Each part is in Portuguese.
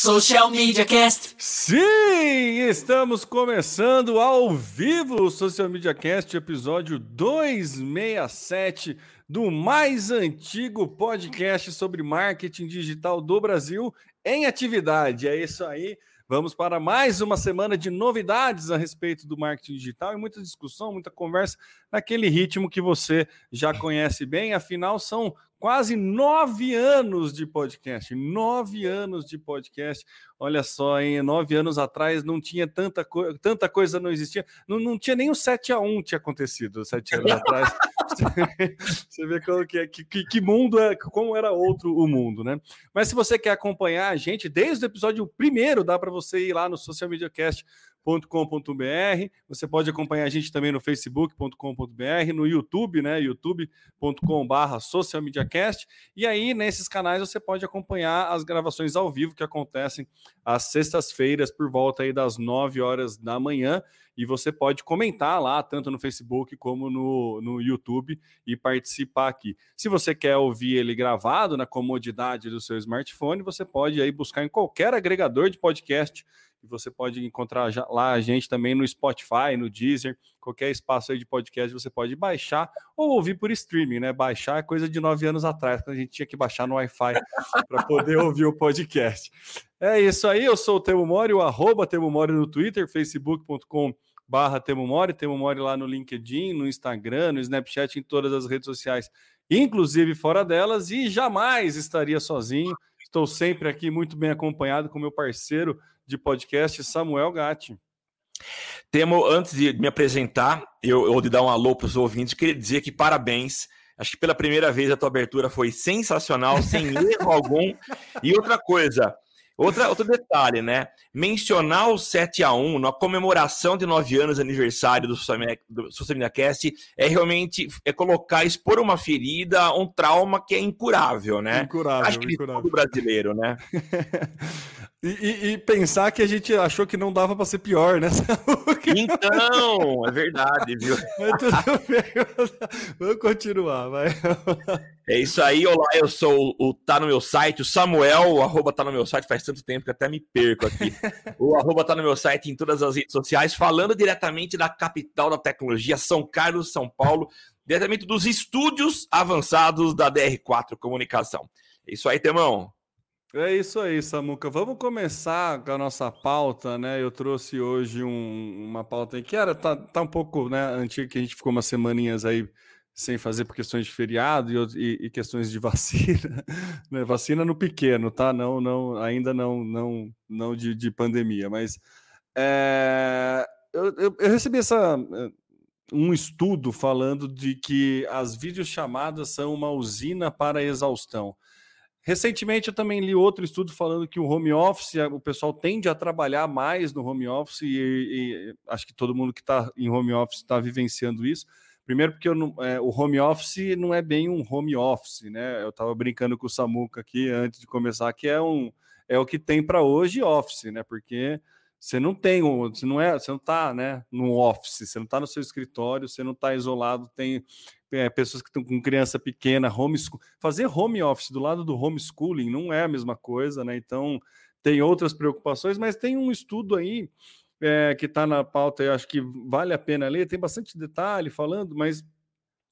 Social Media Cast. Sim, estamos começando ao vivo o Social Media Cast, episódio 267 do mais antigo podcast sobre marketing digital do Brasil em atividade. É isso aí. Vamos para mais uma semana de novidades a respeito do marketing digital e muita discussão, muita conversa naquele ritmo que você já conhece bem. Afinal, são quase nove anos de podcast. Nove anos de podcast. Olha só, hein? Nove anos atrás não tinha tanta, co tanta coisa, não existia. Não, não tinha nem o 7 a 1 tinha acontecido sete anos atrás. você vê que, que, que, mundo é, como era outro o mundo, né? Mas se você quer acompanhar a gente desde o episódio primeiro, dá para você ir lá no Social Media Cast facebook.com.br. Você pode acompanhar a gente também no facebook.com.br, no YouTube, né? youtube.com.br socialmediacast. E aí, nesses canais, você pode acompanhar as gravações ao vivo que acontecem às sextas-feiras, por volta aí das 9 horas da manhã. E você pode comentar lá, tanto no Facebook como no, no YouTube, e participar aqui. Se você quer ouvir ele gravado na comodidade do seu smartphone, você pode aí buscar em qualquer agregador de podcast e você pode encontrar lá a gente também no Spotify, no Deezer, qualquer espaço aí de podcast você pode baixar ou ouvir por streaming, né? Baixar é coisa de nove anos atrás, quando a gente tinha que baixar no Wi-Fi para poder ouvir o podcast. É isso aí, eu sou o Temo Mori, o arroba Temo Mori no Twitter, facebook.com barra Temo Mori, Temo Mori lá no LinkedIn, no Instagram, no Snapchat, em todas as redes sociais, inclusive fora delas, e jamais estaria sozinho. Estou sempre aqui muito bem acompanhado com meu parceiro de podcast, Samuel Gatti. Temo, antes de me apresentar, eu, eu de dar um alô para os ouvintes, queria dizer que parabéns. Acho que pela primeira vez a tua abertura foi sensacional, sem erro algum. E outra coisa, Outra, outro detalhe, né? Mencionar o 7 a 1 na comemoração de nove anos aniversário do Social Media Cast é realmente é colocar, expor uma ferida, um trauma que é incurável, né? Incurável, Acho que incurável. todo brasileiro, né? e, e, e, pensar que a gente achou que não dava para ser pior, né? então, é verdade, viu? Mas tudo bem. Vamos continuar, vai. É isso aí, olá, eu sou o Tá no meu site, o Samuel, o arroba tá no meu site, faz tanto tempo que até me perco aqui. o arroba tá no meu site em todas as redes sociais, falando diretamente da capital da tecnologia, São Carlos, São Paulo, diretamente dos estúdios avançados da DR4 Comunicação. É isso aí, Temão. É isso aí, Samuca. Vamos começar com a nossa pauta, né? Eu trouxe hoje um, uma pauta que era tá, tá um pouco né, antiga, que a gente ficou umas semaninhas aí sem fazer por questões de feriado e, e, e questões de vacina, né? vacina no pequeno, tá? Não, não, ainda não, não, não de, de pandemia, mas é, eu, eu, eu, recebi essa um estudo falando de que as videochamadas são uma usina para exaustão. Recentemente eu também li outro estudo falando que o home office, o pessoal tende a trabalhar mais no home office e, e acho que todo mundo que está em home office está vivenciando isso Primeiro, porque não, é, o home office não é bem um home office, né? Eu estava brincando com o Samuca aqui antes de começar, que é um é o que tem para hoje office, né? Porque você não tem, você não é, você não está, né, no office, você não está no seu escritório, você não está isolado, tem é, pessoas que estão com criança pequena, homeschool, fazer home office do lado do homeschooling não é a mesma coisa, né? Então tem outras preocupações, mas tem um estudo aí é, que está na pauta, eu acho que vale a pena ler, tem bastante detalhe falando, mas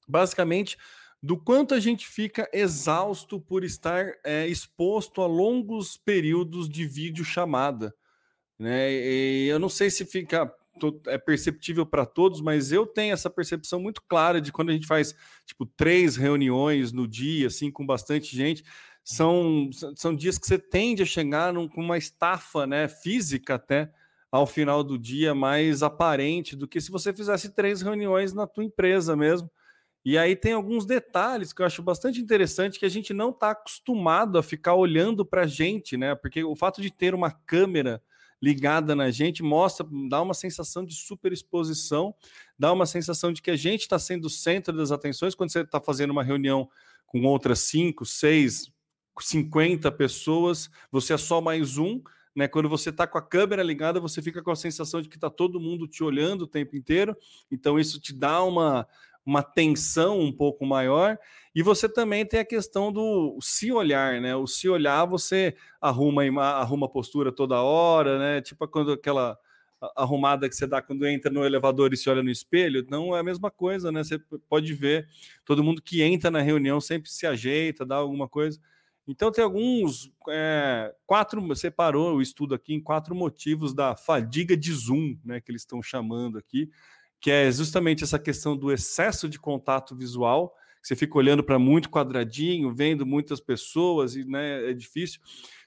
basicamente do quanto a gente fica exausto por estar é, exposto a longos períodos de vídeo chamada. Né? E eu não sei se fica é perceptível para todos, mas eu tenho essa percepção muito clara de quando a gente faz tipo três reuniões no dia, assim, com bastante gente, são, são dias que você tende a chegar num, com uma estafa né, física até ao final do dia mais aparente do que se você fizesse três reuniões na tua empresa mesmo. E aí tem alguns detalhes que eu acho bastante interessante que a gente não está acostumado a ficar olhando para a gente, né? Porque o fato de ter uma câmera ligada na gente mostra, dá uma sensação de superexposição, dá uma sensação de que a gente está sendo o centro das atenções quando você está fazendo uma reunião com outras cinco, seis, 50 pessoas, você é só mais um, né? Quando você está com a câmera ligada, você fica com a sensação de que está todo mundo te olhando o tempo inteiro. Então, isso te dá uma, uma tensão um pouco maior. E você também tem a questão do se olhar, né? O se olhar, você arruma arruma postura toda hora, né? Tipo quando aquela arrumada que você dá quando entra no elevador e se olha no espelho, não é a mesma coisa, né? Você pode ver, todo mundo que entra na reunião sempre se ajeita, dá alguma coisa. Então tem alguns é, quatro separou o estudo aqui em quatro motivos da fadiga de Zoom, né? Que eles estão chamando aqui, que é justamente essa questão do excesso de contato visual. Você fica olhando para muito quadradinho, vendo muitas pessoas e né, é difícil.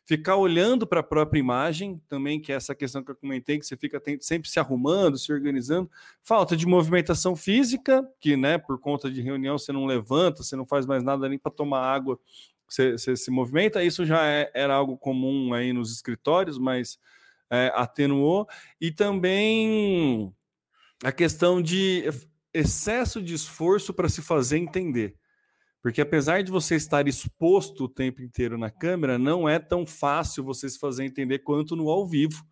Ficar olhando para a própria imagem, também, que é essa questão que eu comentei, que você fica sempre se arrumando, se organizando, falta de movimentação física, que, né, por conta de reunião você não levanta, você não faz mais nada nem para tomar água, você, você, se movimenta, isso já é, era algo comum aí nos escritórios, mas é, atenuou, e também a questão de excesso de esforço para se fazer entender. Porque apesar de você estar exposto o tempo inteiro na câmera, não é tão fácil você se fazer entender quanto no ao vivo.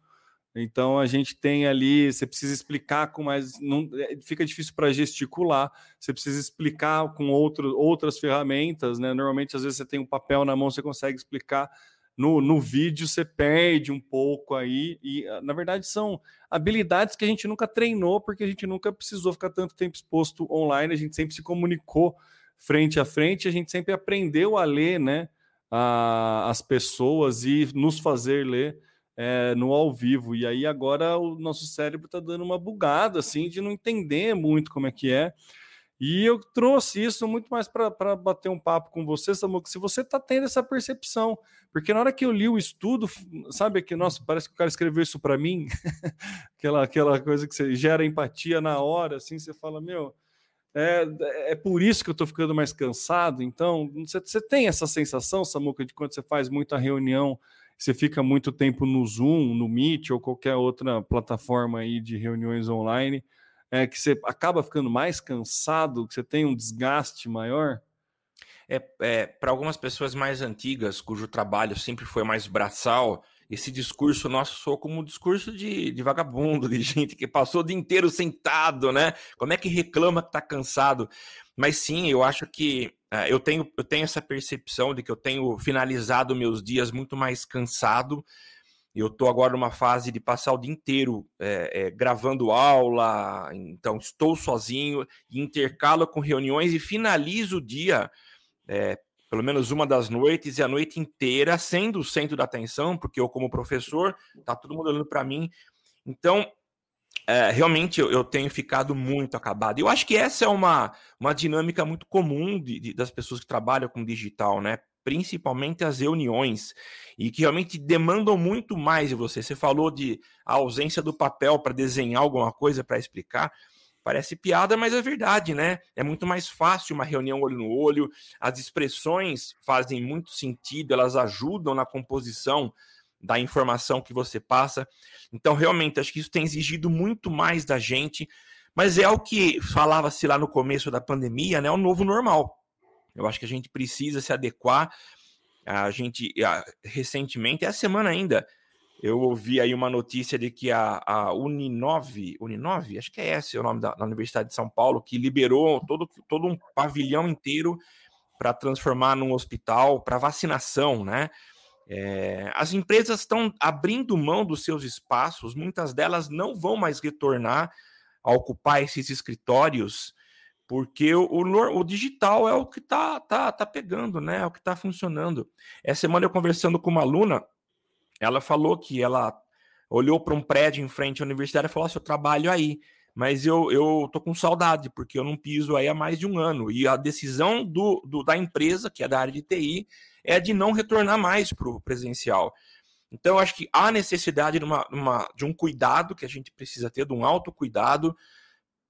Então a gente tem ali, você precisa explicar com mais, não é, fica difícil para gesticular. Você precisa explicar com outro, outras ferramentas, né? Normalmente às vezes você tem um papel na mão, você consegue explicar. No, no vídeo você perde um pouco aí e ah, na verdade são habilidades que a gente nunca treinou porque a gente nunca precisou ficar tanto tempo exposto online. A gente sempre se comunicou frente a frente, a gente sempre aprendeu a ler, né? A, as pessoas e nos fazer ler é, no ao vivo. E aí agora o nosso cérebro está dando uma bugada, assim, de não entender muito como é que é. E eu trouxe isso muito mais para bater um papo com você, Samuca, se você está tendo essa percepção. Porque na hora que eu li o estudo, sabe que, nossa, parece que o cara escreveu isso para mim, aquela, aquela coisa que você gera empatia na hora, assim, você fala, meu, é, é por isso que eu estou ficando mais cansado. Então, você, você tem essa sensação, Samuca, de quando você faz muita reunião, você fica muito tempo no Zoom, no Meet ou qualquer outra plataforma aí de reuniões online, é que você acaba ficando mais cansado, que você tem um desgaste maior? É, é para algumas pessoas mais antigas, cujo trabalho sempre foi mais braçal, esse discurso nosso soa como um discurso de, de, vagabundo, de gente que passou o dia inteiro sentado, né? Como é que reclama que tá cansado? Mas sim, eu acho que uh, eu, tenho, eu tenho essa percepção de que eu tenho finalizado meus dias muito mais cansado. Eu estou agora numa fase de passar o dia inteiro é, é, gravando aula, então estou sozinho, intercalo com reuniões e finalizo o dia é, pelo menos uma das noites e a noite inteira sendo o centro da atenção, porque eu, como professor, tá todo mundo olhando para mim. Então, é, realmente eu, eu, tenho ficado muito acabado. Eu acho que essa é uma, uma dinâmica muito comum de, de, das pessoas que trabalham com digital, né? Principalmente as reuniões, e que realmente demandam muito mais de você. Você falou de a ausência do papel para desenhar alguma coisa, para explicar. Parece piada, mas é verdade, né? É muito mais fácil uma reunião olho no olho, as expressões fazem muito sentido, elas ajudam na composição da informação que você passa. Então, realmente, acho que isso tem exigido muito mais da gente, mas é o que falava-se lá no começo da pandemia, né? O novo normal. Eu acho que a gente precisa se adequar. A gente, recentemente, essa semana ainda, eu ouvi aí uma notícia de que a, a Uninove, Uninove, acho que é esse o nome da, da Universidade de São Paulo, que liberou todo, todo um pavilhão inteiro para transformar num hospital para vacinação, né? É, as empresas estão abrindo mão dos seus espaços, muitas delas não vão mais retornar a ocupar esses escritórios, porque o, o, o digital é o que está tá, tá pegando, né? É o que está funcionando. Essa semana eu conversando com uma aluna ela falou que ela olhou para um prédio em frente à universidade e falou: assim, eu trabalho aí, mas eu, eu tô com saudade, porque eu não piso aí há mais de um ano. E a decisão do, do da empresa, que é da área de TI, é de não retornar mais para o presencial. Então, acho que há necessidade de, uma, uma, de um cuidado que a gente precisa ter, de um autocuidado,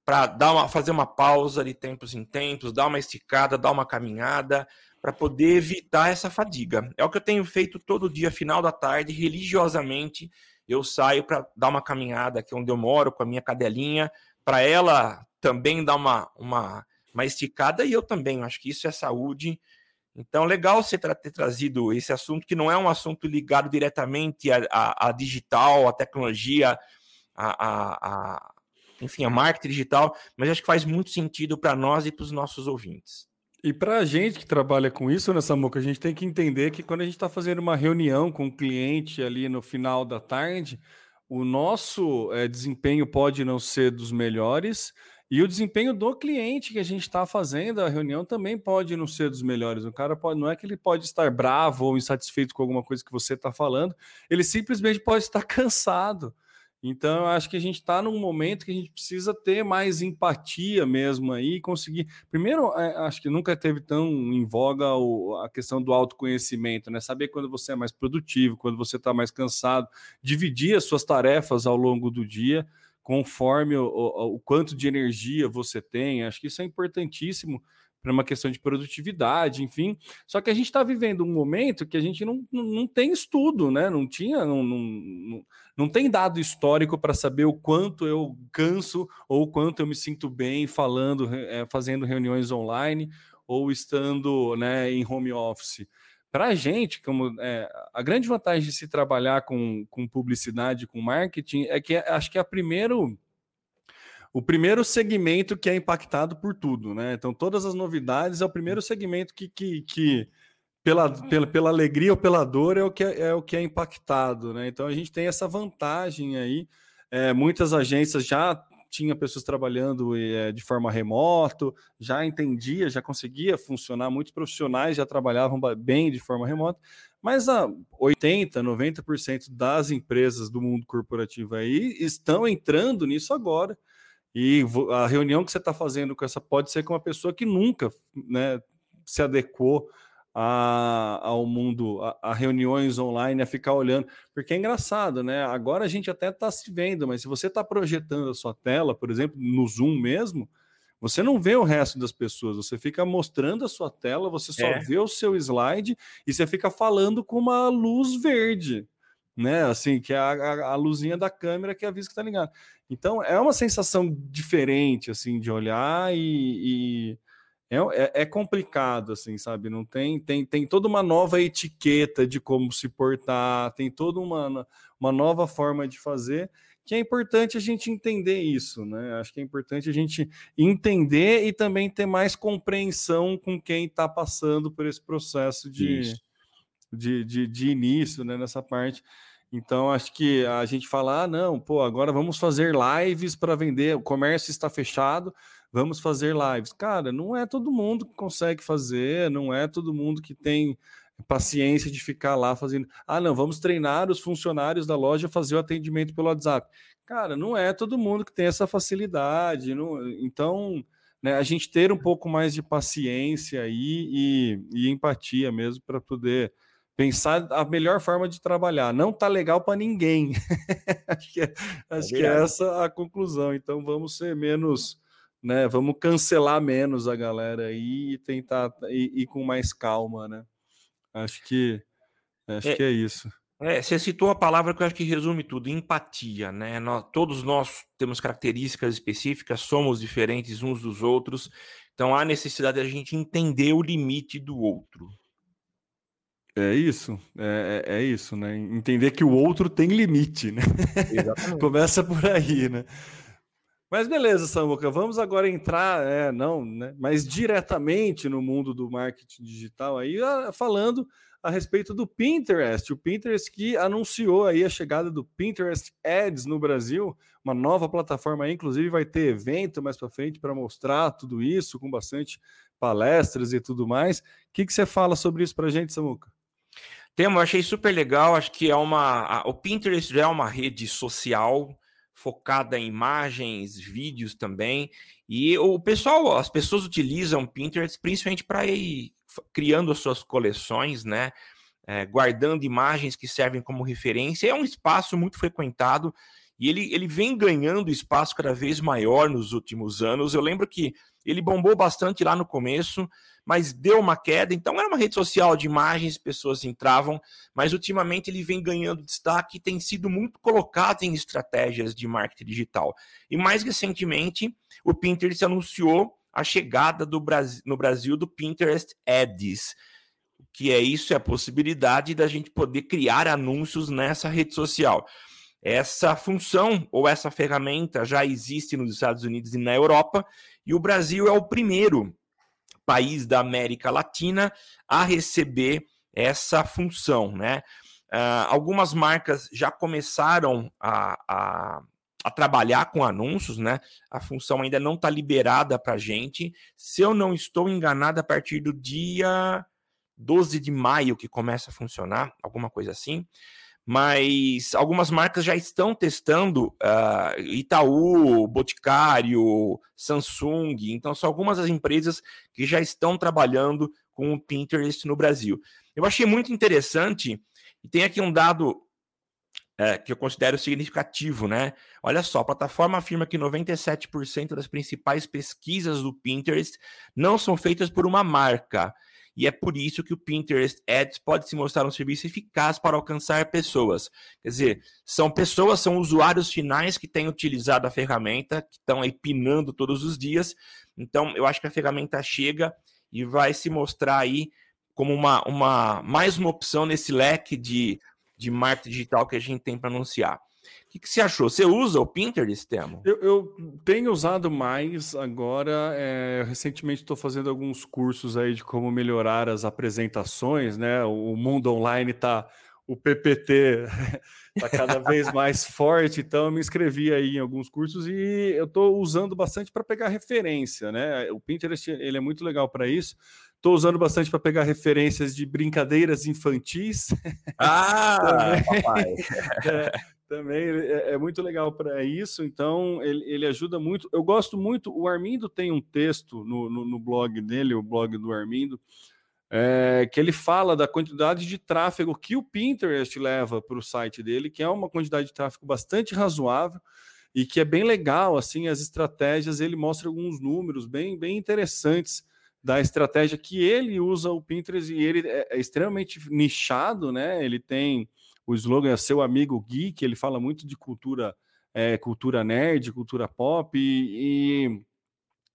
para dar uma, fazer uma pausa de tempos em tempos, dar uma esticada, dar uma caminhada, para poder evitar essa fadiga. É o que eu tenho feito todo dia, final da tarde, religiosamente. Eu saio para dar uma caminhada aqui onde eu moro com a minha cadelinha, para ela também dar uma, uma, uma esticada e eu também. Acho que isso é saúde. Então, legal você ter trazido esse assunto, que não é um assunto ligado diretamente à, digital, à tecnologia, à, à, enfim, a marketing digital, mas acho que faz muito sentido para nós e para os nossos ouvintes. E para a gente que trabalha com isso, nessa né, Samuca, a gente tem que entender que quando a gente está fazendo uma reunião com o cliente ali no final da tarde, o nosso é, desempenho pode não ser dos melhores e o desempenho do cliente que a gente está fazendo a reunião também pode não ser dos melhores. O cara pode, não é que ele pode estar bravo ou insatisfeito com alguma coisa que você está falando, ele simplesmente pode estar cansado. Então, eu acho que a gente está num momento que a gente precisa ter mais empatia mesmo aí, conseguir. Primeiro, é, acho que nunca teve tão em voga a questão do autoconhecimento, né? Saber quando você é mais produtivo, quando você está mais cansado, dividir as suas tarefas ao longo do dia, conforme o, o, o quanto de energia você tem. Acho que isso é importantíssimo para uma questão de produtividade, enfim. Só que a gente está vivendo um momento que a gente não, não, não tem estudo, né? Não tinha, não, não, não tem dado histórico para saber o quanto eu canso ou o quanto eu me sinto bem falando, é, fazendo reuniões online ou estando né, em home office. Para a gente, como é, a grande vantagem de se trabalhar com, com publicidade, com marketing, é que acho que é a primeiro o primeiro segmento que é impactado por tudo, né? Então, todas as novidades é o primeiro segmento que, que, que pela, pela, pela alegria ou pela dor é o que é, é, o que é impactado, né? Então, a gente tem essa vantagem aí. É, muitas agências já tinha pessoas trabalhando é, de forma remoto, já entendia, já conseguia funcionar, muitos profissionais já trabalhavam bem de forma remota, mas a 80, 90% das empresas do mundo corporativo aí estão entrando nisso agora. E a reunião que você está fazendo com essa pode ser com uma pessoa que nunca né, se adequou a, ao mundo, a, a, reuniões online, a ficar olhando. Porque é engraçado, né? Agora a gente até está se vendo, mas se você está projetando a sua tela, por exemplo, no Zoom mesmo, você não vê o resto das pessoas, você fica mostrando a sua tela, você só é. vê o seu slide e você fica falando com uma luz verde, né? Assim, que é a, a, a luzinha da câmera que avisa que está ligado. Então é uma sensação diferente assim de olhar e, e é, é, é, complicado assim, sabe? Não tem, tem tem toda uma nova etiqueta de como se portar, tem toda uma, uma nova forma de fazer que é importante a gente entender isso, né? Acho que é importante a gente entender e também ter mais compreensão com quem está passando por esse processo de, de, de, de, início, né? Nessa parte. Então, acho que a gente fala, ah, não, pô, agora vamos fazer lives para vender, o comércio está fechado, vamos fazer lives. Cara, não é todo mundo que consegue fazer, não é todo mundo que tem paciência de ficar lá fazendo. Ah, não, vamos treinar os funcionários da loja a fazer o atendimento pelo WhatsApp. Cara, não é todo mundo que tem essa facilidade. Não... Então, né, a gente ter um pouco mais de paciência aí e, e empatia mesmo para poder pensar a melhor forma de trabalhar. Não tá legal para ninguém. acho que, é, é acho que é essa a conclusão. Então vamos ser menos, né? Vamos cancelar menos a galera aí e tentar ir, ir com mais calma, né? Acho que acho é, que é isso. É, você citou a palavra que eu acho que resume tudo, empatia, né? Nós, todos nós temos características específicas, somos diferentes uns dos outros, então há necessidade de a gente entender o limite do outro. É isso, é, é, é, isso, né? Entender que o outro tem limite, né? Começa por aí, né? Mas beleza, Samuca, vamos agora entrar, é, não, né? Mas diretamente no mundo do marketing digital aí, falando a respeito do Pinterest. O Pinterest que anunciou aí a chegada do Pinterest Ads no Brasil, uma nova plataforma aí, inclusive vai ter evento mais para frente para mostrar tudo isso, com bastante palestras e tudo mais. O que, que você fala sobre isso para a gente, Samuca? Temo, eu achei super legal. Acho que é uma. A, o Pinterest já é uma rede social focada em imagens, vídeos também. E o pessoal, as pessoas utilizam Pinterest principalmente para ir criando as suas coleções, né? É, guardando imagens que servem como referência. É um espaço muito frequentado e ele, ele vem ganhando espaço cada vez maior nos últimos anos. Eu lembro que ele bombou bastante lá no começo, mas deu uma queda. Então era uma rede social de imagens, pessoas entravam, mas ultimamente ele vem ganhando destaque e tem sido muito colocado em estratégias de marketing digital. E mais recentemente, o Pinterest anunciou a chegada do Brasil, no Brasil do Pinterest Ads. O que é isso? É a possibilidade da gente poder criar anúncios nessa rede social. Essa função ou essa ferramenta já existe nos Estados Unidos e na Europa, e o Brasil é o primeiro país da América Latina a receber essa função, né? Uh, algumas marcas já começaram a, a, a, trabalhar com anúncios, né? A função ainda não está liberada para a gente. Se eu não estou enganado, a partir do dia 12 de maio que começa a funcionar, alguma coisa assim mas algumas marcas já estão testando uh, Itaú, Boticário, Samsung, então são algumas das empresas que já estão trabalhando com o Pinterest no Brasil. Eu achei muito interessante, e tem aqui um dado uh, que eu considero significativo, né? Olha só, a plataforma afirma que 97% das principais pesquisas do Pinterest não são feitas por uma marca, e é por isso que o Pinterest Ads pode se mostrar um serviço eficaz para alcançar pessoas. Quer dizer, são pessoas, são usuários finais que têm utilizado a ferramenta, que estão aí pinando todos os dias. Então, eu acho que a ferramenta chega e vai se mostrar aí como uma, uma mais uma opção nesse leque de, de marketing digital que a gente tem para anunciar. O que, que você achou? Você usa o Pinterest, Temo? Eu, eu tenho usado mais agora. É, recentemente estou fazendo alguns cursos aí de como melhorar as apresentações, né? O mundo online está o PPT está cada vez mais forte, então eu me inscrevi aí em alguns cursos e eu estou usando bastante para pegar referência, né? O Pinterest ele é muito legal para isso. Estou usando bastante para pegar referências de brincadeiras infantis. Ah, papai. é, também é, é muito legal para isso, então ele, ele, ajuda muito. Eu gosto muito. O Armindo tem um texto no, no, no blog dele, o blog do Armindo, é, que ele fala da quantidade de tráfego que o Pinterest leva para o site dele, que é uma quantidade de tráfego bastante razoável e que é bem legal. Assim, as estratégias, ele mostra alguns números bem, bem interessantes da estratégia que ele usa o Pinterest e ele é, é extremamente nichado, né? Ele tem o slogan é seu amigo geek, ele fala muito de cultura, é, cultura nerd, cultura pop, e, e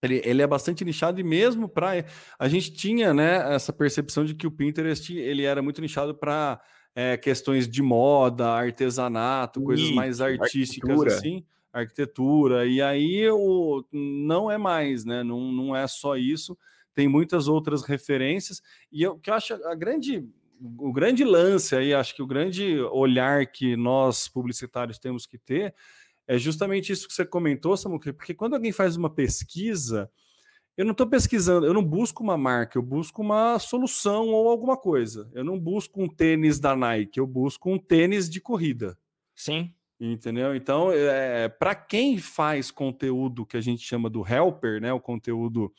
ele, ele, é bastante nichado, e mesmo para. A gente tinha né, essa percepção de que o Pinterest ele era muito nichado para é, questões de moda, artesanato, coisas mais artísticas arquitetura. assim, arquitetura, e aí o, não é mais, né? Não, não é só isso, tem muitas outras referências, e o que eu acho a grande o grande lance aí, acho que o grande olhar que nós publicitários temos que ter é justamente isso que você comentou, Samuel, porque quando alguém faz uma pesquisa, eu não estou pesquisando, eu não busco uma marca, eu busco uma solução ou alguma coisa. Eu não busco um tênis da Nike, eu busco um tênis de corrida. Sim. Entendeu? Então, é, para quem faz conteúdo que a gente chama do helper, né, o conteúdo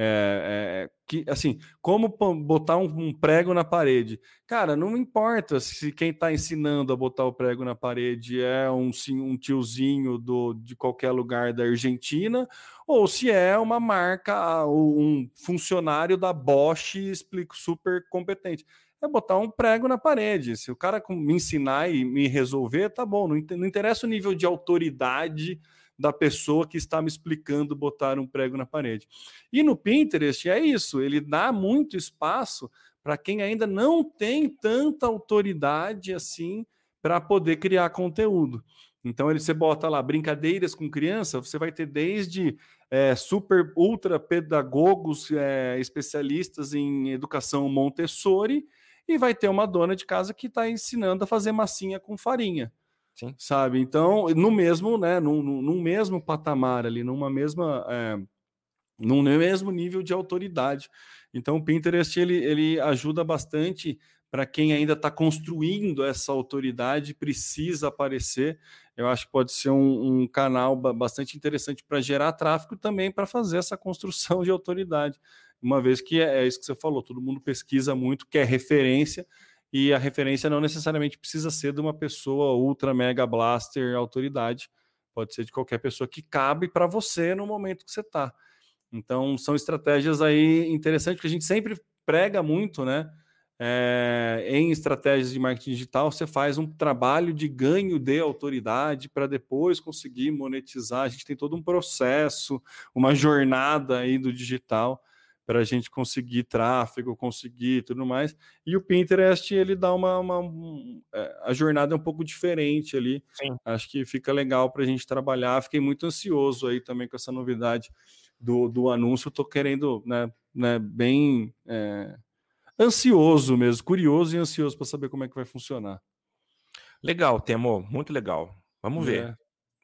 é, é, que assim, como botar um, um, prego na parede? Cara, não importa se quem está ensinando a botar o prego na parede é um, um tiozinho do, de qualquer lugar da Argentina ou se é uma marca, um funcionário da Bosch explico super competente. É botar um prego na parede. Se o cara me ensinar e me resolver, tá bom. Não interessa o nível de autoridade da pessoa que está me explicando botar um prego na parede. E no Pinterest é isso, ele dá muito espaço para quem ainda não tem tanta autoridade assim para poder criar conteúdo. Então ele você bota lá brincadeiras com criança, você vai ter desde é, super ultra pedagogos é, especialistas em educação Montessori e vai ter uma dona de casa que está ensinando a fazer massinha com farinha. Sim. Sabe? Então, no mesmo, né, num, num mesmo patamar ali, numa mesma. É, num mesmo nível de autoridade. Então, o Pinterest ele, ele ajuda bastante para quem ainda está construindo essa autoridade, precisa aparecer. Eu acho que pode ser um, um canal bastante interessante para gerar tráfego também para fazer essa construção de autoridade. Uma vez que é, é isso que você falou, todo mundo pesquisa muito, quer referência, e a referência não necessariamente precisa ser de uma pessoa ultra mega blaster autoridade, pode ser de qualquer pessoa que cabe para você no momento que você está. Então são estratégias aí interessantes que a gente sempre prega muito, né? É, em estratégias de marketing digital, você faz um trabalho de ganho de autoridade para depois conseguir monetizar. A gente tem todo um processo, uma jornada aí do digital para a gente conseguir tráfego, conseguir tudo mais. E o Pinterest ele dá uma, uma um, é, a jornada é um pouco diferente ali. Sim. Acho que fica legal para a gente trabalhar. Fiquei muito ansioso aí também com essa novidade do, do anúncio. Estou querendo, né, né, bem é, ansioso mesmo, curioso e ansioso para saber como é que vai funcionar. Legal, Temo, muito legal. Vamos ver.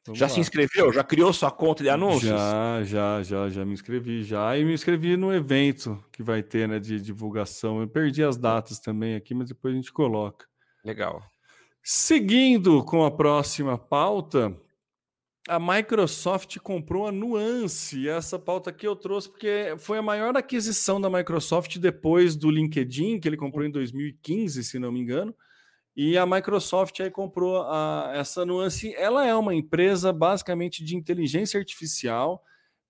Vamos já lá. se inscreveu? Já criou sua conta de anúncios? Já, já, já, já me inscrevi já. E me inscrevi no evento que vai ter, né, de divulgação. Eu perdi as datas também aqui, mas depois a gente coloca. Legal. Seguindo com a próxima pauta, a Microsoft comprou a Nuance. Essa pauta aqui eu trouxe porque foi a maior aquisição da Microsoft depois do LinkedIn, que ele comprou em 2015, se não me engano. E a Microsoft aí comprou a, essa nuance. Ela é uma empresa basicamente de inteligência artificial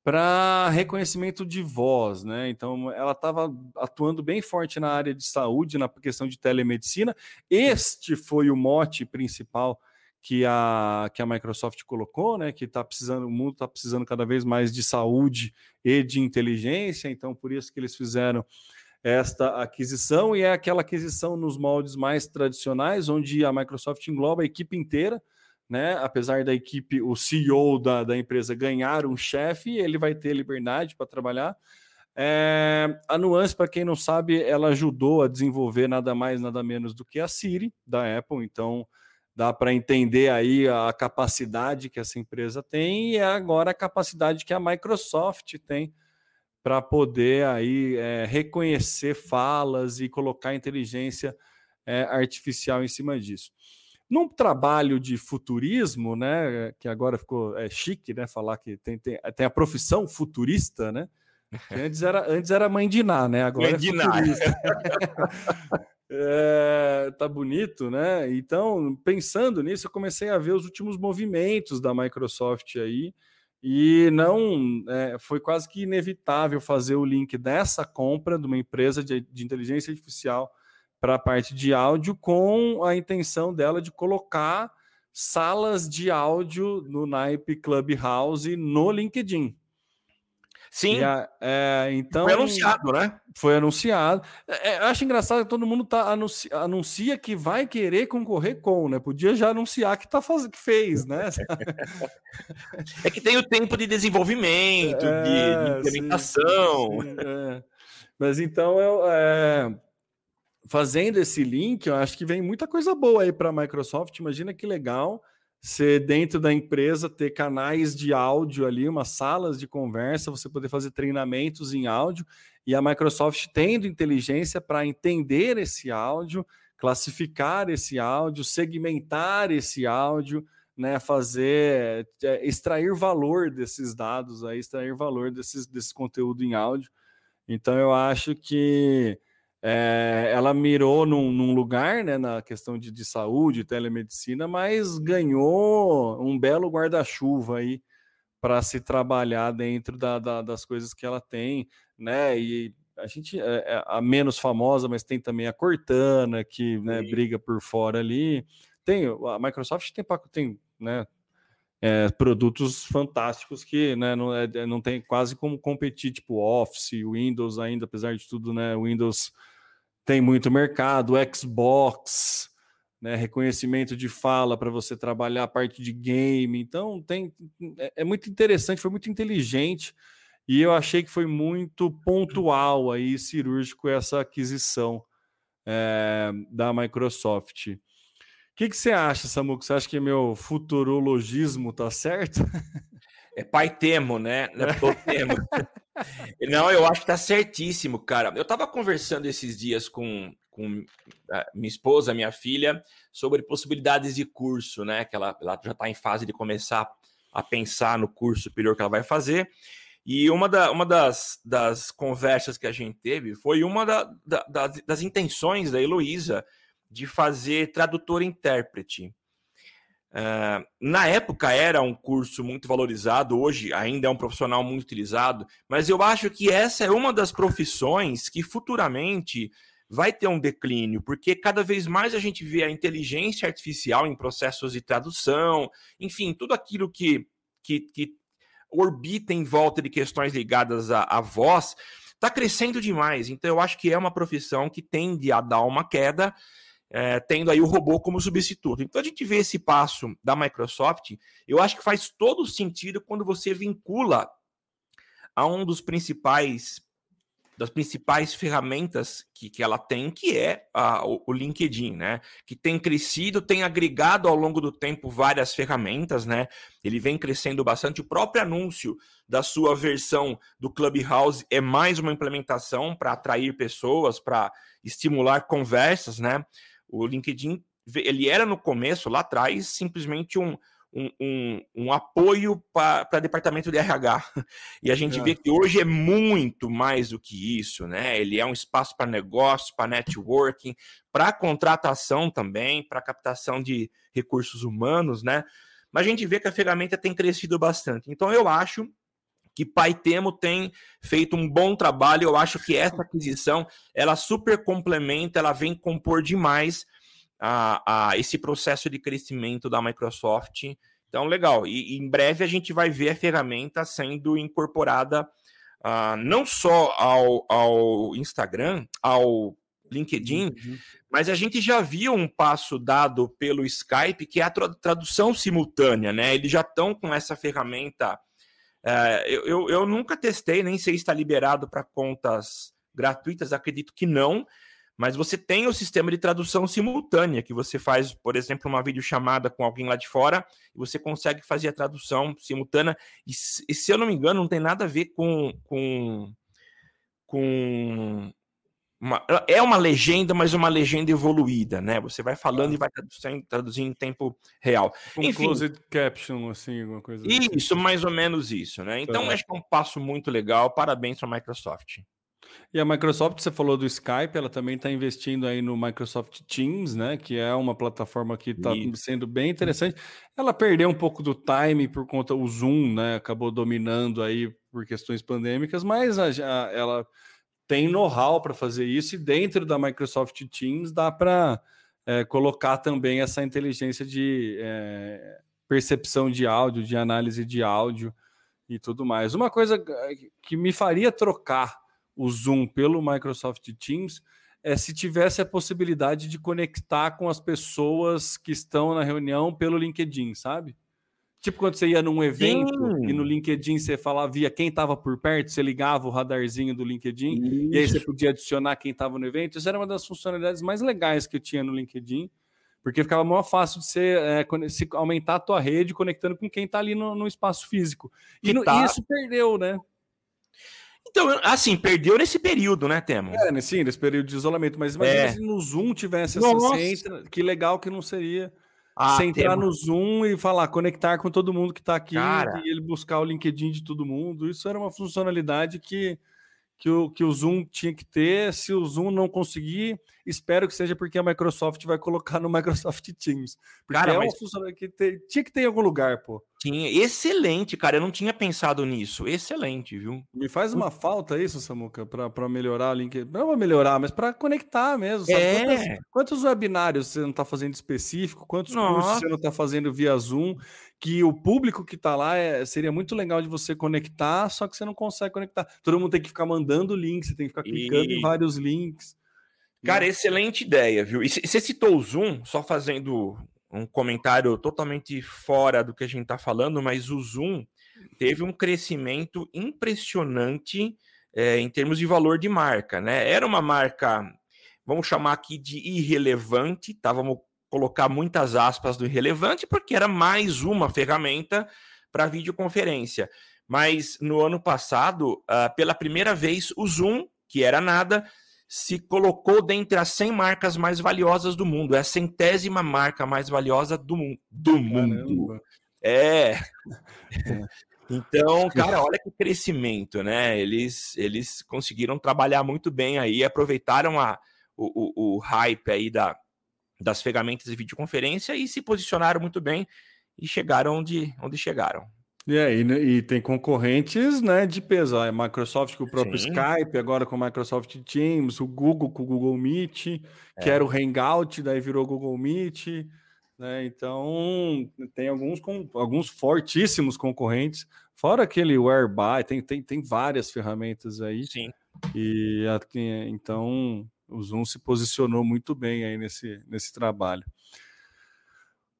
para reconhecimento de voz, né? Então ela estava atuando bem forte na área de saúde, na questão de telemedicina. Este foi o mote principal que a, que a Microsoft colocou, né? Que está precisando, o mundo está precisando cada vez mais de saúde e de inteligência. Então, por isso que eles fizeram esta aquisição, e é aquela aquisição nos moldes mais tradicionais, onde a Microsoft engloba a equipe inteira, né? Apesar da equipe, o CEO da, da empresa ganhar um chefe, ele vai ter liberdade para trabalhar. É, a Nuance, para quem não sabe, ela ajudou a desenvolver nada mais, nada menos do que a Siri da Apple, então dá para entender aí a capacidade que essa empresa tem e é agora a capacidade que a Microsoft tem para poder aí é, reconhecer falas e colocar inteligência é, artificial em cima disso. Num trabalho de futurismo, né, que agora ficou é, chique, né, falar que tem, tem, tem a profissão futurista, né, antes era, antes era mãe de Ná, né, agora mãe é futurista. É, tá bonito, né? Então, pensando nisso, eu comecei a ver os últimos movimentos da Microsoft aí, e não é, foi quase que inevitável fazer o link dessa compra de uma empresa de, de inteligência artificial para a parte de áudio com a intenção dela de colocar salas de áudio no naipe Clubhouse no LinkedIn. Sim. A, é, então, foi anunciado, né? Foi anunciado. É, é, acho engraçado que todo mundo tá anuncia, anuncia, que vai querer concorrer com, né? Podia já anunciar que, tá faz, que fez, né? é que tem o tempo de desenvolvimento, é, de, de, é, implementação. Sim, sim, é. Mas então eu. Fazendo esse link, eu acho que vem muita coisa boa aí para a Microsoft. Imagina que legal você dentro da empresa ter canais de áudio ali, umas salas de conversa, você poder fazer treinamentos em áudio e a Microsoft tendo inteligência para entender esse áudio, classificar esse áudio, segmentar esse áudio, né, fazer é, extrair valor desses dados, aí, extrair valor desses, desse conteúdo em áudio. Então eu acho que é, ela mirou num, num, lugar, né, na questão de, de saúde, telemedicina, mas ganhou um belo guarda-chuva aí para se trabalhar dentro da, da, das coisas que ela tem, né? E a gente é, é a menos famosa, mas tem também a Cortana que né, briga por fora ali. Tem a Microsoft tem tem né, é, produtos fantásticos que né, não, é, não tem quase como competir, tipo Office, Windows ainda, apesar de tudo, né? Windows tem muito mercado, Xbox, né, reconhecimento de fala para você trabalhar a parte de game. Então tem é, é, muito interessante, foi muito inteligente e eu achei que foi muito pontual aí cirúrgico essa aquisição é, da Microsoft. O que, que você acha, Samuco? Você acha que meu futurologismo tá certo? É pai temo, né? É temo. Não, eu acho que tá certíssimo, cara. Eu tava conversando esses dias com, com minha esposa, minha filha, sobre possibilidades de curso, né? Que ela, ela já está em fase de começar a pensar no curso superior que ela vai fazer. E uma, da, uma das, das conversas que a gente teve foi uma da, da, das, das intenções da Heloísa de fazer tradutor-intérprete. Uh, na época era um curso muito valorizado, hoje ainda é um profissional muito utilizado, mas eu acho que essa é uma das profissões que futuramente vai ter um declínio, porque cada vez mais a gente vê a inteligência artificial em processos de tradução, enfim, tudo aquilo que, que, que orbita em volta de questões ligadas à, à voz, está crescendo demais. Então eu acho que é uma profissão que tende a dar uma queda, é, tendo aí o robô como substituto. Então a gente vê esse passo da Microsoft, eu acho que faz todo sentido quando você vincula a um dos principais das principais ferramentas que, que ela tem, que é a, o, o, LinkedIn, né? Que tem crescido, tem agregado ao longo do tempo várias ferramentas, né? Ele vem crescendo bastante. O próprio anúncio da sua versão do Clubhouse é mais uma implementação para atrair pessoas, para estimular conversas, né? O LinkedIn, ele era no começo, lá atrás, simplesmente um, um, um, um apoio para departamento de RH. E a gente é. vê que hoje é muito mais do que isso, né? Ele é um espaço para negócio, para networking, para contratação também, para captação de recursos humanos, né? Mas a gente vê que a ferramenta tem crescido bastante. Então eu acho que Pai Temo tem feito um bom trabalho. Eu acho que essa aquisição ela super complementa, ela vem compor demais a, a esse processo de crescimento da Microsoft. Então, legal. E, e em breve a gente vai ver a ferramenta sendo incorporada uh, não só ao, ao Instagram, ao LinkedIn, uhum. mas a gente já viu um passo dado pelo Skype, que é a tradução simultânea, né? Eles já estão com essa ferramenta. Uh, eu, eu, nunca testei, nem sei se está liberado para contas gratuitas, acredito que não, mas você tem o sistema de tradução simultânea, que você faz, por exemplo, uma videochamada com alguém lá de fora, e você consegue fazer a tradução simultânea. E, e se eu não me engano, não tem nada a ver com. com, com uma, é uma legenda, mas uma legenda evoluída, né? Você vai falando e vai traduzindo, traduzindo em tempo real. Um Enfim, closed caption, assim, alguma coisa assim. Isso, mais ou menos isso, né? Então, acho que é um passo muito legal. Parabéns para a Microsoft. E a Microsoft, você falou do Skype, ela também está investindo aí no Microsoft Teams, né? Que é uma plataforma que está sendo bem interessante. Ela perdeu um pouco do time por conta o Zoom, né? Acabou dominando aí por questões pandêmicas, mas a, a, ela tem know-how para fazer isso e dentro da Microsoft Teams dá para é, colocar também essa inteligência de é, percepção de áudio, de análise de áudio e tudo mais. Uma coisa que me faria trocar o Zoom pelo Microsoft Teams é se tivesse a possibilidade de conectar com as pessoas que estão na reunião pelo LinkedIn, sabe? Tipo quando você ia num evento Sim. e no LinkedIn você falava, via quem estava por perto, você ligava o radarzinho do LinkedIn Isso. e aí você podia adicionar quem estava no evento. Isso era uma das funcionalidades mais legais que eu tinha no LinkedIn, porque ficava mais fácil de você é, se aumentar a tua rede conectando com quem está ali no, no, espaço físico. E, e no, tá... isso perdeu, né? Então, assim, perdeu nesse período, né, Temo? É, sim, nesse período de isolamento. Mas imagina é. se no Zoom tivesse essa. Entra, que legal que não seria. Ah, você entrar no Zoom e falar, conectar com todo mundo que está aqui Cara. e ele buscar o LinkedIn de todo mundo. Isso era uma funcionalidade que, que, o, que o Zoom tinha que ter. Se o Zoom não conseguir, espero que seja porque a Microsoft vai colocar no Microsoft Teams. Porque Cara, é mas... funcionalidade que te, tinha que ter em algum lugar, pô. Tinha. Excelente, cara. Eu não tinha pensado nisso. Excelente, viu? Me faz uma falta isso, Samuca, para melhorar o link. Não para melhorar, mas para conectar mesmo. Sabe? É. Quantos, quantos, webinários você não está fazendo específico? Quantos Nossa. cursos você não está fazendo via Zoom? Que o público que está lá é, seria muito legal de você conectar, só que você não consegue conectar. Todo mundo tem que ficar mandando link, você tem que ficar clicando e... em vários links. Cara, excelente ideia, viu? E você citou o Zoom, só fazendo um comentário totalmente fora do que a gente está falando, mas o Zoom teve um crescimento impressionante é, em termos de valor de marca, né? Era uma marca, vamos chamar aqui de irrelevante, tá? Vamos colocar muitas aspas do irrelevante, porque era mais uma ferramenta para videoconferência. Mas no ano passado, uh, pela primeira vez, o Zoom, que era nada, se colocou dentre as 100 marcas mais valiosas do mundo. É a centésima marca mais valiosa do, mu do mundo. É. Então, cara, olha que crescimento, né? Eles, eles conseguiram trabalhar muito bem aí, aproveitaram a, o, o, o hype aí da, das ferramentas de videoconferência e se posicionaram muito bem e chegaram onde, onde chegaram. E, aí, e tem concorrentes né, de peso. A Microsoft com o próprio Sim. Skype, agora com o Microsoft Teams, o Google com o Google Meet, é. que era o Hangout, daí virou Google Meet. Né? Então, tem alguns, com, alguns fortíssimos concorrentes, fora aquele Whereby, tem, tem, tem várias ferramentas aí. Sim. E então o Zoom se posicionou muito bem aí nesse, nesse trabalho.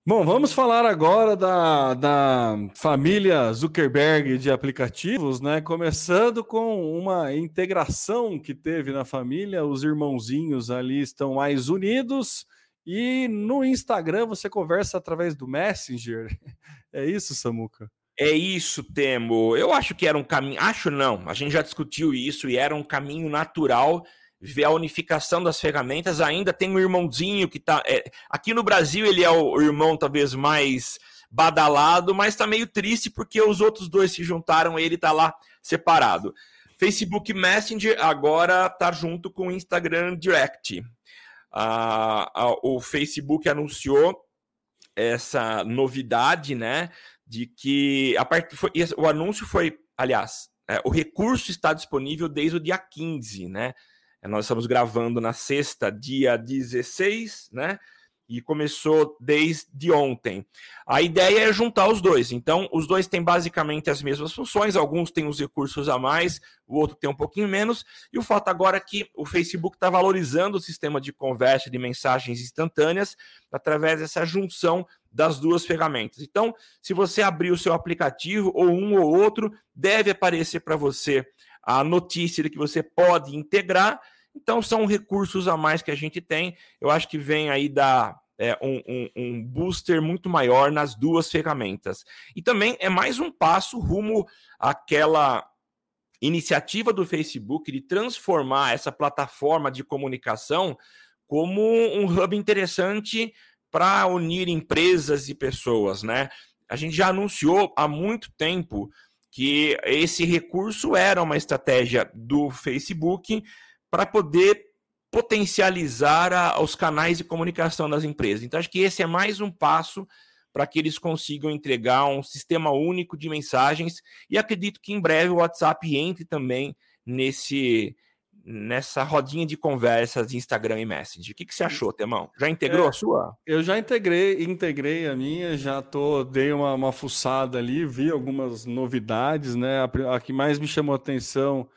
Bom, vamos falar agora da, da família Zuckerberg de aplicativos, né? Começando com uma integração que teve na família, os irmãozinhos ali estão mais unidos e no Instagram você conversa através do Messenger. É isso, Samuca? É isso, Temo. Eu acho que era um caminho. Acho não, a gente já discutiu isso e era um caminho natural ver a unificação das ferramentas. Ainda tem um irmãozinho que tá. É, aqui no Brasil ele é o irmão talvez mais badalado, mas tá meio triste porque os outros dois se juntaram e ele tá lá separado. Facebook Messenger agora tá junto com o Instagram Direct. Ah, o Facebook anunciou essa novidade, né? De que a part... Foi, o anúncio foi, aliás, é, o recurso está disponível desde o dia 15, né? Nós estamos gravando na sexta, dia 16, né? E começou desde ontem. A ideia é juntar os dois. Então, os dois têm basicamente as mesmas funções. Alguns têm os recursos a mais, o outro tem um pouquinho menos. E o fato agora é que o Facebook está valorizando o sistema de conversa de mensagens instantâneas através dessa junção das duas ferramentas. Então, se você abrir o seu aplicativo, ou um ou outro, deve aparecer para você a notícia de que você pode integrar então, são recursos a mais que a gente tem. Eu acho que vem aí da é, um, um, um, booster muito maior nas duas ferramentas. E também é mais um passo rumo àquela iniciativa do Facebook de transformar essa plataforma de comunicação como um hub interessante para unir empresas e pessoas, né? A gente já anunciou há muito tempo que esse recurso era uma estratégia do Facebook para poder potencializar a, os canais de comunicação das empresas. Então, acho que esse é mais um passo para que eles consigam entregar um sistema único de mensagens e acredito que em breve o WhatsApp entre também nesse nessa rodinha de conversas de Instagram e Messenger. O que, que você achou, Temão? Já integrou é, a sua? Eu já integrei, integrei a minha, já tô, dei uma, uma fuçada ali, vi algumas novidades, né? A, a que mais me chamou a atenção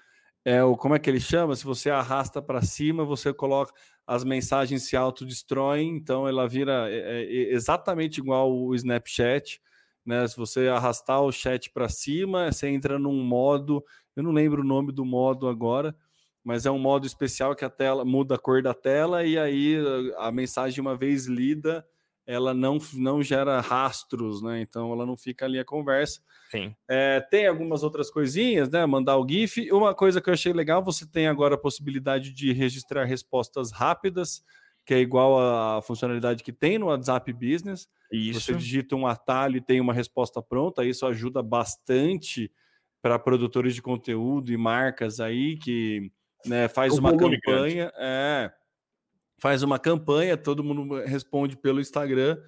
é o como é que ele chama? Se você arrasta para cima, você coloca as mensagens se autodestroem, então ela vira é, é, exatamente igual o Snapchat, né? Se você arrastar o chat para cima, você entra num modo, eu não lembro o nome do modo agora, mas é um modo especial que a tela muda a cor da tela e aí a mensagem uma vez lida, ela não, não gera rastros, né? Então ela não fica ali a conversa. Sim. É, tem algumas outras coisinhas, né? Mandar o GIF. Uma coisa que eu achei legal, você tem agora a possibilidade de registrar respostas rápidas, que é igual à funcionalidade que tem no WhatsApp Business. Isso. Você digita um atalho e tem uma resposta pronta. Isso ajuda bastante para produtores de conteúdo e marcas aí que né, faz o uma campanha. É, faz uma campanha, todo mundo responde pelo Instagram,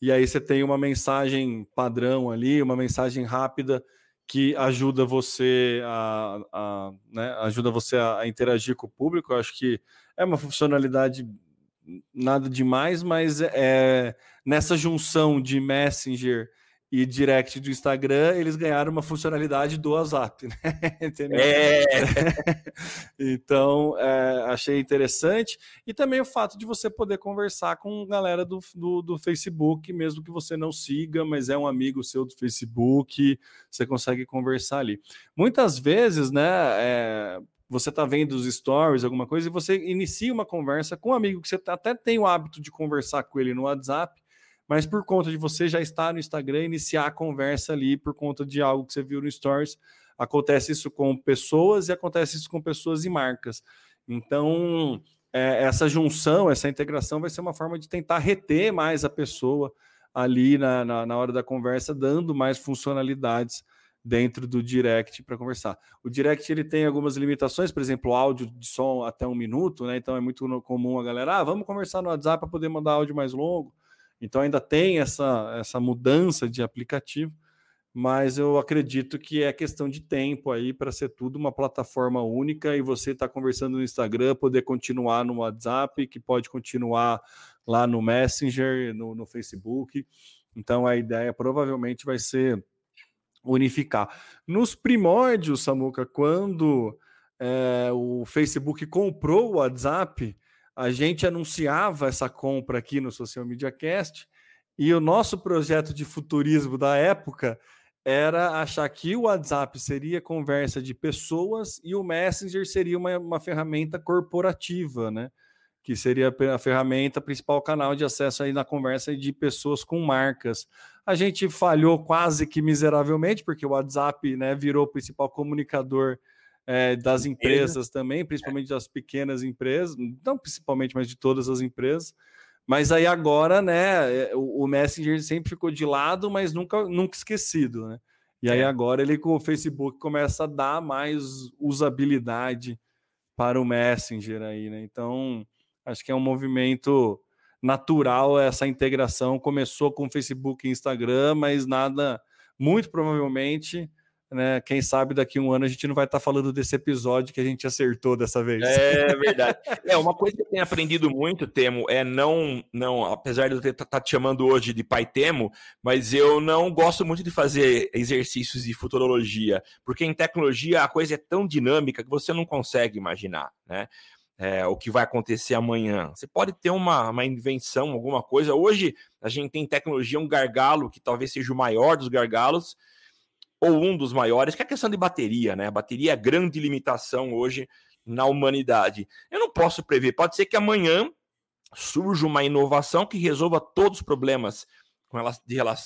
e aí você tem uma mensagem padrão ali, uma mensagem rápida que ajuda você a, a né, ajuda você a, interagir com o público. Eu acho que é uma funcionalidade nada demais, mas é nessa junção de Messenger e direct do Instagram, eles ganharam uma funcionalidade do WhatsApp, né? Entendeu? É. então, é, achei interessante. E também o fato de você poder conversar com galera do, do, do, Facebook, mesmo que você não siga, mas é um amigo seu do Facebook, você consegue conversar ali. Muitas vezes, né? É, você está vendo os stories, alguma coisa, e você inicia uma conversa com um amigo que você até tem o hábito de conversar com ele no WhatsApp, mas por conta de você já estar no Instagram, iniciar a conversa ali por conta de algo que você viu no Stories. Acontece isso com pessoas e acontece isso com pessoas e marcas. Então, é, essa junção, essa integração vai ser uma forma de tentar reter mais a pessoa ali na, na, na hora da conversa, dando mais funcionalidades dentro do direct para conversar. O direct ele tem algumas limitações, por exemplo, áudio de som até um minuto, né? Então é muito comum a galera, ah, vamos conversar no WhatsApp para poder mandar áudio mais longo. Então ainda tem essa, essa mudança de aplicativo, mas eu acredito que é questão de tempo aí para ser tudo uma plataforma única e você está conversando no Instagram, poder continuar no WhatsApp, que pode continuar lá no Messenger, no, no Facebook. Então a ideia provavelmente vai ser unificar. Nos primórdios, Samuca, quando é, o Facebook comprou o WhatsApp, a gente anunciava essa compra aqui no Social Media Cast e o nosso projeto de futurismo da época era achar que o WhatsApp seria conversa de pessoas e o Messenger seria uma, uma ferramenta corporativa, né? Que seria a ferramenta principal canal de acesso aí na conversa de pessoas com marcas. A gente falhou quase que miseravelmente, porque o WhatsApp né, virou o principal comunicador é, das empresas também, principalmente das pequenas empresas, não principalmente, mas de todas as empresas. Mas aí agora, né, é, o, Messenger sempre ficou de lado, mas nunca, nunca esquecido, né? E aí é. agora ele com o Facebook começa a dar mais usabilidade para o Messenger aí, né? Então, acho que é um movimento natural essa integração. Começou com o Facebook e Instagram, mas nada, muito provavelmente né? Quem sabe daqui a um ano a gente não vai estar tá falando desse episódio que a gente acertou dessa vez. É verdade. é uma coisa que eu tenho aprendido muito, Temo, é não, não, apesar de eu estar tá te chamando hoje de pai Temo, mas eu não gosto muito de fazer exercícios de futurologia, porque em tecnologia a coisa é tão dinâmica que você não consegue imaginar, né? É, o que vai acontecer amanhã. Você pode ter uma, uma invenção, alguma coisa. Hoje a gente tem tecnologia, um gargalo que talvez seja o maior dos gargalos, ou um dos maiores, que é a questão de bateria, né? A bateria é a grande limitação hoje na humanidade. Eu não posso prever, pode ser que amanhã surja uma inovação que resolva todos os problemas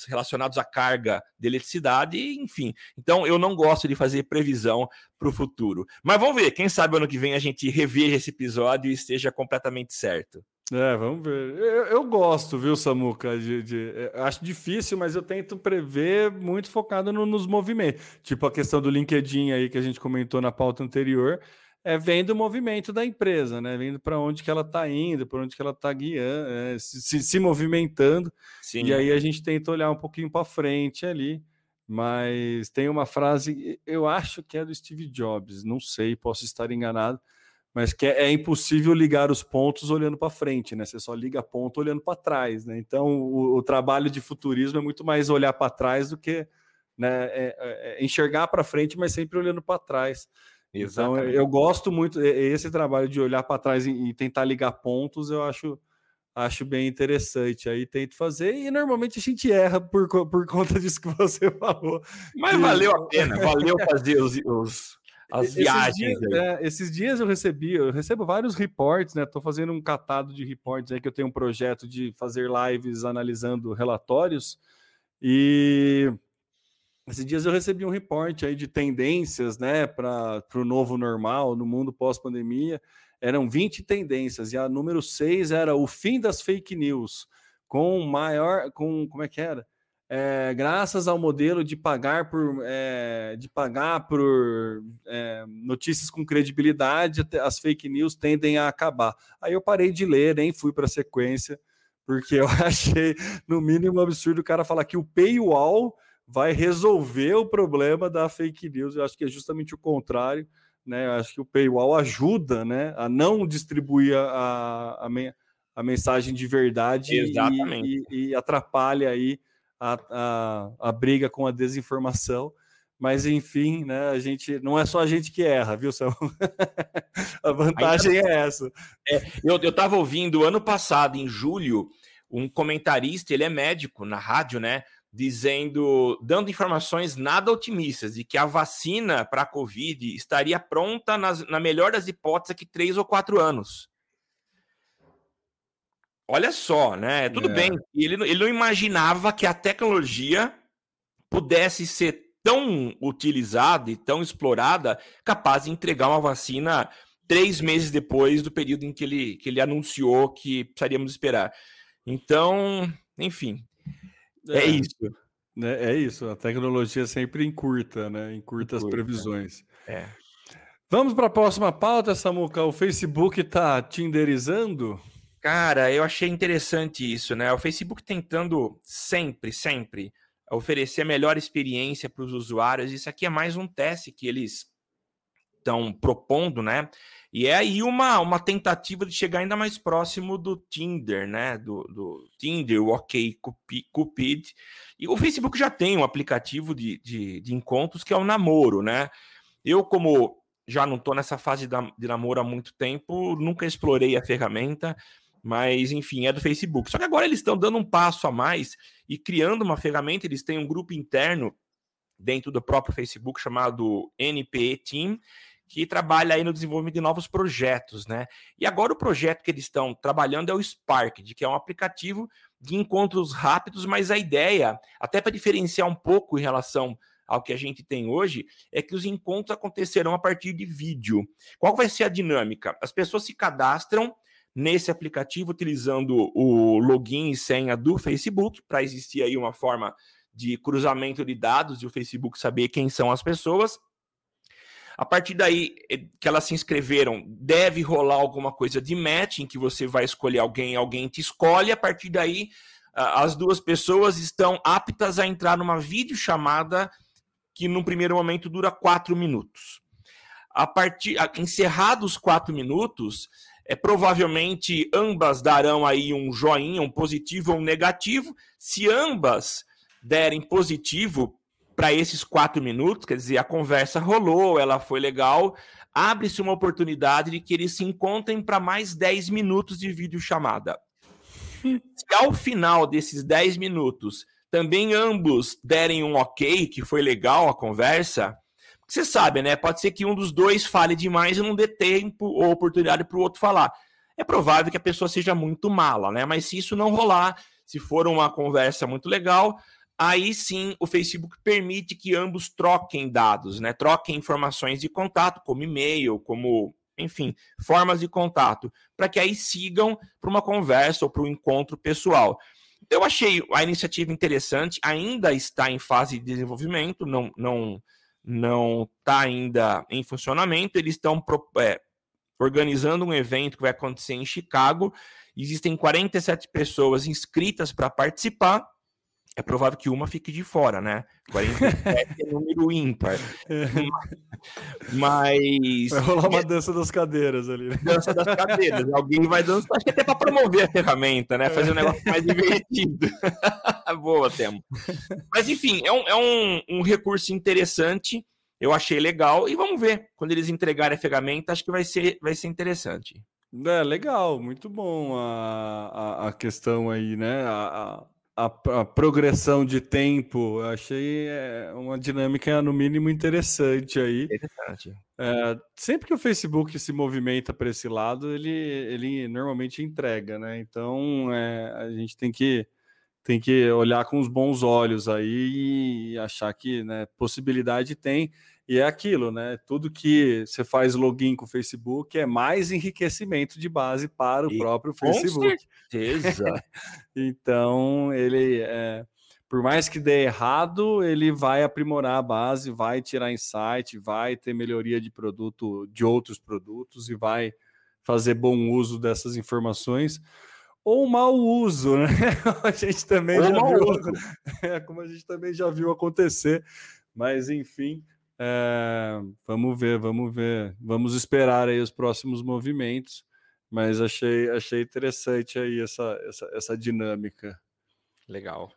relacionados à carga de eletricidade, enfim. Então, eu não gosto de fazer previsão para o futuro. Mas vamos ver, quem sabe ano que vem a gente reveja esse episódio e esteja completamente certo. É, vamos ver. Eu, eu gosto, viu, Samuca? De, de, acho difícil, mas eu tento prever muito focado no, nos movimentos. Tipo a questão do LinkedIn aí que a gente comentou na pauta anterior, é vendo o movimento da empresa, né? Vendo para onde que ela está indo, para onde que ela está guiando, é, se, se, movimentando. Sim. E aí a gente tenta olhar um pouquinho para frente ali. Mas tem uma frase, eu acho que é do Steve Jobs, não sei, posso estar enganado mas que é, é impossível ligar os pontos olhando para frente, né? Você só liga ponto olhando para trás, né? Então o, o, trabalho de futurismo é muito mais olhar para trás do que né, é, é, é enxergar para frente, mas sempre olhando para trás. Exatamente. Então eu gosto muito esse trabalho de olhar para trás e, tentar ligar pontos, eu acho acho bem interessante. Aí tento fazer e normalmente a gente erra por, por conta disso que você falou. Mas e... valeu a pena, valeu fazer os, os as viagens. Esses dias, é, esses dias, eu recebi, eu recebo vários reportes, né? Estou fazendo um catado de reportes aí que eu tenho um projeto de fazer lives analisando relatórios. E esses dias eu recebi um reporte aí de tendências, né, para o novo normal no mundo pós-pandemia. Eram 20 tendências, e a número 6 era o fim das fake news, com maior. com como é que era? é, graças ao modelo de pagar por, é, de pagar por é, notícias com credibilidade, as fake news tendem a acabar. Aí eu parei de ler, nem fui para a sequência, porque eu achei, no mínimo, absurdo o cara falar que o paywall vai resolver o problema da fake news. Eu acho que é justamente o contrário. Né? Eu acho que o paywall ajuda né, a não distribuir a, a, a mensagem de verdade e, e, e atrapalha aí a, a, a briga com a desinformação. Mas enfim, né? A gente não é só a gente que erra, viu, São? a vantagem Ainda... é essa. É, eu estava ouvindo ano passado, em julho, um comentarista, ele é médico na rádio, né? Dizendo, dando informações nada otimistas de que a vacina para a Covid estaria pronta nas, na melhor das hipóteses que três ou quatro anos. Olha só, né? Tudo é. bem. Ele, ele não imaginava que a tecnologia pudesse ser tão utilizada e tão explorada, capaz de entregar uma vacina três meses depois do período em que ele, que ele anunciou que precisaríamos esperar. Então, enfim, é, é isso. É, é, isso, a tecnologia sempre encurta, né? Encurta, encurta as previsões. É. Vamos para a próxima pauta, Samuca. O Facebook está tinderizando? Cara, eu achei interessante isso, né? O Facebook tentando sempre, sempre oferecer a melhor experiência para os usuários. Isso aqui é mais um teste que eles estão propondo, né? E é aí uma, uma tentativa de chegar ainda mais próximo do Tinder, né? Do, do Tinder, o OK Cupid. E o Facebook já tem um aplicativo de, de, de encontros que é o Namoro, né? Eu, como já não estou nessa fase de namoro há muito tempo, nunca explorei a ferramenta, mas enfim, é do Facebook. Só que agora eles estão dando um passo a mais e criando uma ferramenta, eles têm um grupo interno dentro do próprio Facebook chamado NPE Team, que trabalha aí no desenvolvimento de novos projetos, né? E agora o projeto que eles estão trabalhando é o Spark, de que é um aplicativo de encontros rápidos, mas a ideia, até para diferenciar um pouco em relação ao que a gente tem hoje, é que os encontros acontecerão a partir de vídeo. Qual vai ser a dinâmica? As pessoas se cadastram nesse aplicativo utilizando o login e senha do Facebook, para existir aí uma forma de cruzamento de dados e o Facebook saber quem são as pessoas. A partir daí eh, que elas se inscreveram, deve rolar alguma coisa de match, em que você vai escolher alguém, alguém te escolhe. A partir daí, as duas pessoas estão aptas a entrar numa videochamada que, num primeiro momento, dura quatro minutos. A partir, encerrados quatro minutos, é, provavelmente ambas darão aí um joinha, um positivo ou um negativo. Se ambas derem positivo, para esses quatro minutos, quer dizer, a conversa rolou, ela foi legal, abre-se uma oportunidade de que eles se encontrem para mais 10 minutos de videochamada. Se ao final desses 10 minutos também ambos derem um ok, que foi legal a conversa, você sabe, né? Pode ser que um dos dois fale demais e não dê tempo ou oportunidade para o outro falar. É provável que a pessoa seja muito mala, né? Mas se isso não rolar, se for uma conversa muito legal, aí sim o Facebook permite que ambos troquem dados, né? Troquem informações de contato, como e-mail, como, enfim, formas de contato, para que aí sigam para uma conversa ou para um encontro pessoal. Eu achei a iniciativa interessante, ainda está em fase de desenvolvimento, não não não está ainda em funcionamento. Eles estão é, organizando um evento que vai acontecer em Chicago. Existem 47 pessoas inscritas para participar é provável que uma fique de fora, né? 47 é número ímpar. Mas. Vai rolar uma dança das cadeiras ali. Né? Dança das cadeiras. Alguém vai dançar. Acho que até para promover a ferramenta, né? Fazer um negócio mais divertido. Boa, Temo. Mas, enfim, é, um, é um, um recurso interessante. Eu achei legal. E vamos ver. Quando eles entregarem a ferramenta, acho que vai ser, vai ser interessante. É, legal, muito bom a, a, a questão aí, né? A, a a, a, progressão de tempo, achei é, uma dinâmica, no mínimo, interessante aí. Interessante. É, sempre que o Facebook se movimenta para esse lado, ele, ele normalmente entrega, né? Então é, a gente tem que, tem que olhar com os bons olhos aí e achar que né, possibilidade tem. E é aquilo, né? Tudo que você faz login com o Facebook é mais enriquecimento de base para o e próprio com Facebook. Certeza. então, ele é, por mais que dê errado, ele vai aprimorar a base, vai tirar insight, vai ter melhoria de produto de outros produtos e vai fazer bom uso dessas informações ou mau uso, né? a gente também ou já viu, é, como a gente também já viu acontecer, mas enfim, é, vamos ver, vamos ver. Vamos esperar aí os próximos movimentos, mas achei, achei interessante aí essa, essa, essa dinâmica. Legal.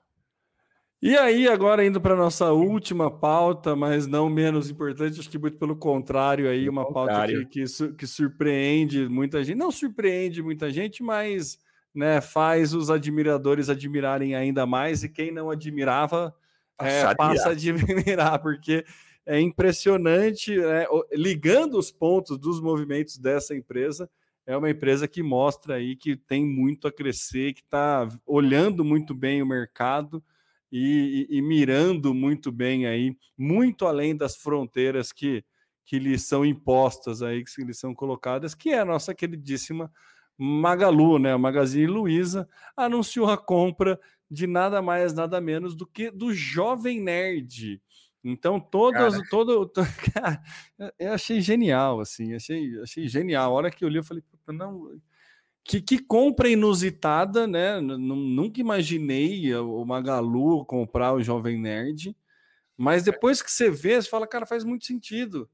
E aí, agora indo para nossa última pauta, mas não menos importante, acho que muito pelo contrário aí, uma contrário. pauta que, que, que, surpreende muita gente, não surpreende muita gente, mas né, faz os admiradores admirarem ainda mais, e quem não admirava é, passa a admirar, porque é impressionante, né? ligando os pontos dos movimentos dessa empresa, é uma empresa que mostra aí que tem muito a crescer, que está olhando muito bem o mercado e, e, e, mirando muito bem aí, muito além das fronteiras que, que lhe são impostas aí, que lhe são colocadas, que é a nossa queridíssima Magalu, né? A Magazine Luiza anunciou a compra de nada mais, nada menos do que do Jovem Nerd. Então, todas, cara. todo, cara, eu achei genial, assim, achei, achei genial. A hora que eu li, eu falei, não, que, que compra inusitada, né? Nunca imaginei o Magalu comprar o Jovem Nerd, mas depois que você vê, você fala, cara, faz muito sentido.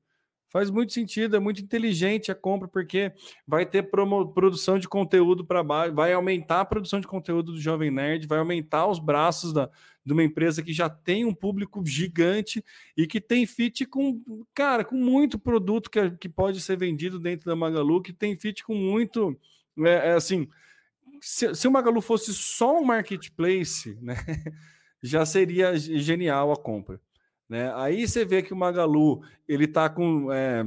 Faz muito sentido, é muito inteligente a compra, porque vai ter promo, produção de conteúdo para baixo, vai aumentar a produção de conteúdo do Jovem Nerd, vai aumentar os braços da, de uma empresa que já tem um público gigante e que tem fit com, cara, com muito produto que, que pode ser vendido dentro da Magalu, que tem fit com muito, é, é assim, se, se o Magalu fosse só um marketplace, né, já seria genial a compra. Né? Aí você vê que o Magalu ele está com, é,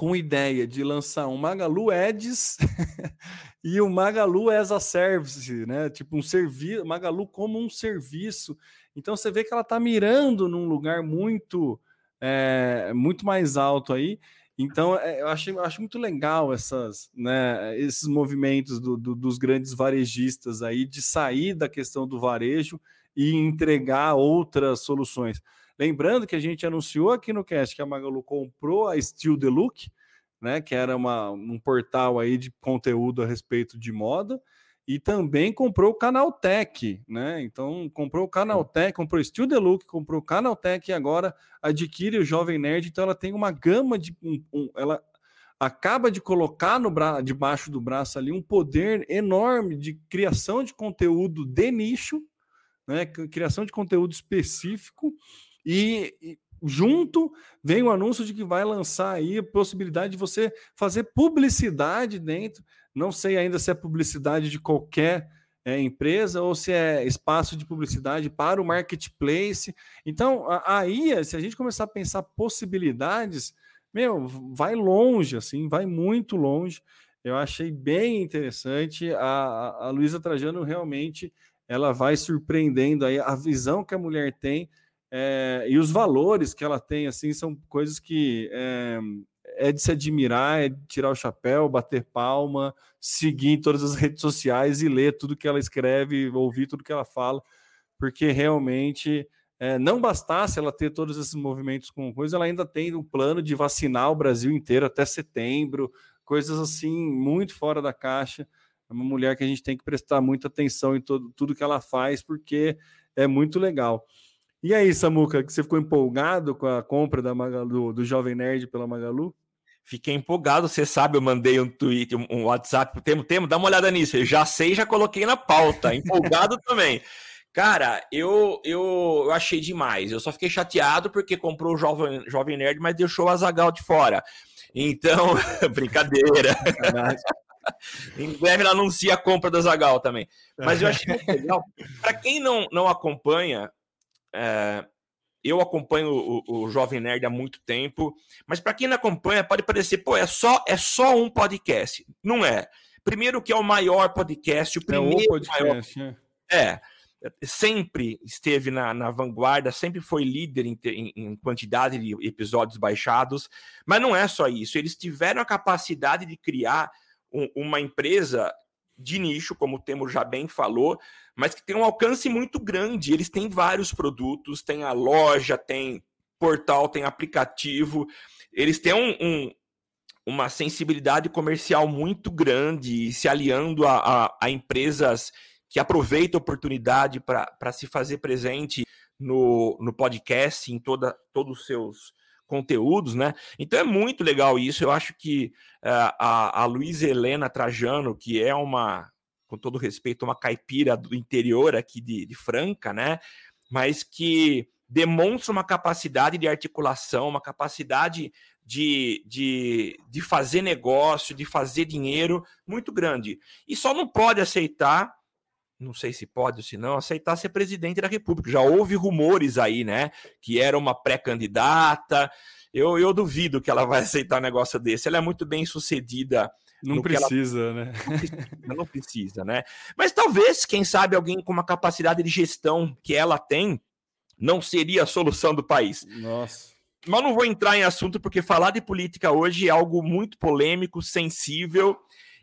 com ideia de lançar um Magalu Ads e o um Magalu as a Service, né? Tipo um serviço, Magalu como um serviço. Então você vê que ela está mirando num lugar muito é, muito mais alto aí. Então, é, eu acho, eu acho muito legal essas, né, esses movimentos do, do, dos grandes varejistas aí de sair da questão do varejo e entregar outras soluções. Lembrando que a gente anunciou aqui no cast que a Magalu comprou a Steel The Look, né, que era uma, um portal aí de conteúdo a respeito de moda, e também comprou o Canaltech, né? Então, comprou o Canaltech, comprou o Steel The Look, comprou o Canaltech e agora adquire o Jovem Nerd. Então, ela tem uma gama de. Um, um, ela acaba de colocar no bra debaixo do braço ali um poder enorme de criação de conteúdo de nicho, né? Criação de conteúdo específico e, e junto vem o anúncio de que vai lançar aí a possibilidade de você fazer publicidade dentro. Não sei ainda se é publicidade de qualquer é, empresa ou se é espaço de publicidade para o marketplace. Então, aí, se a gente começar a pensar possibilidades, meu, vai longe, assim, vai muito longe. Eu achei bem interessante. A, a, Luísa Trajano realmente ela vai surpreendendo aí a visão que a mulher tem é, e os valores que ela tem, assim, são coisas que é, é, de se admirar, é de tirar o chapéu, bater palma, seguir em todas as redes sociais e ler tudo que ela escreve, ouvir tudo que ela fala, porque realmente é, não bastasse ela ter todos esses movimentos com coisa, ela ainda tem um plano de vacinar o Brasil inteiro até setembro, coisas assim muito fora da caixa. É uma mulher que a gente tem que prestar muita atenção em todo, tudo que ela faz, porque é muito legal. E aí, Samuca, que você ficou empolgado com a compra da Magalu, do Jovem Nerd pela Magalu? Fiquei empolgado, você sabe, eu mandei um tweet, um WhatsApp pro Temo, Temo, dá uma olhada nisso. Eu já sei, já coloquei na pauta. Empolgado também. Cara, eu, eu, eu, achei demais. Eu só fiquei chateado porque comprou o Jovem, Jovem Nerd, mas deixou o Azagal de fora. Então, brincadeira. em breve ela anuncia a compra do Azagal também. Mas eu achei legal. Para quem não, não acompanha, é, eu acompanho o, o, Jovem Nerd há muito tempo, mas para quem não acompanha, pode parecer, pô, é só, é só um podcast. Não é. Primeiro que é o maior podcast, o primeiro é o podcast, maior... É, sempre esteve na, na, vanguarda, sempre foi líder em, em, em, quantidade de episódios baixados, mas não é só isso. Eles tiveram a capacidade de criar um, uma empresa de nicho, como o Temo já bem falou, mas que tem um alcance muito grande. Eles têm vários produtos, tem a loja, tem portal, tem aplicativo. Eles têm um, um, uma sensibilidade comercial muito grande, se aliando a, a, a empresas que aproveitam a oportunidade para se fazer presente no, no podcast, em toda, todos os seus conteúdos, né? Então é muito legal isso. Eu acho que uh, a, a Luísa Helena Trajano, que é uma, com todo respeito, uma caipira do interior aqui de, de Franca, né? Mas que demonstra uma capacidade de articulação, uma capacidade de, de, de fazer negócio, de fazer dinheiro muito grande. E só não pode aceitar não sei se pode ou se não, aceitar ser presidente da República. Já houve rumores aí, né? Que era uma pré-candidata. Eu, eu duvido que ela vai aceitar um negócio desse. Ela é muito bem sucedida. Não precisa, ela... né? Não precisa, não precisa, né? Mas talvez, quem sabe, alguém com uma capacidade de gestão que ela tem não seria a solução do país. Nossa. Mas não vou entrar em assunto porque falar de política hoje é algo muito polêmico, sensível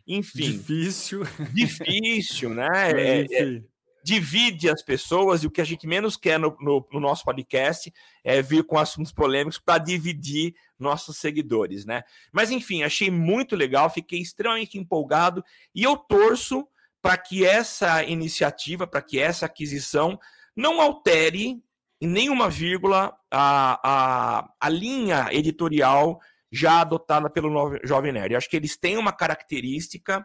enfim. Difícil. Difícil, né? É, é, divide as pessoas e o que a gente menos quer no, no, no nosso podcast é vir com assuntos polêmicos para dividir nossos seguidores, né? Mas enfim, achei muito legal, fiquei extremamente empolgado e eu torço para que essa iniciativa, para que essa aquisição não altere em nenhuma vírgula a, a, a linha editorial já adotada pelo Jovem Nerd. Eu acho que eles têm uma característica,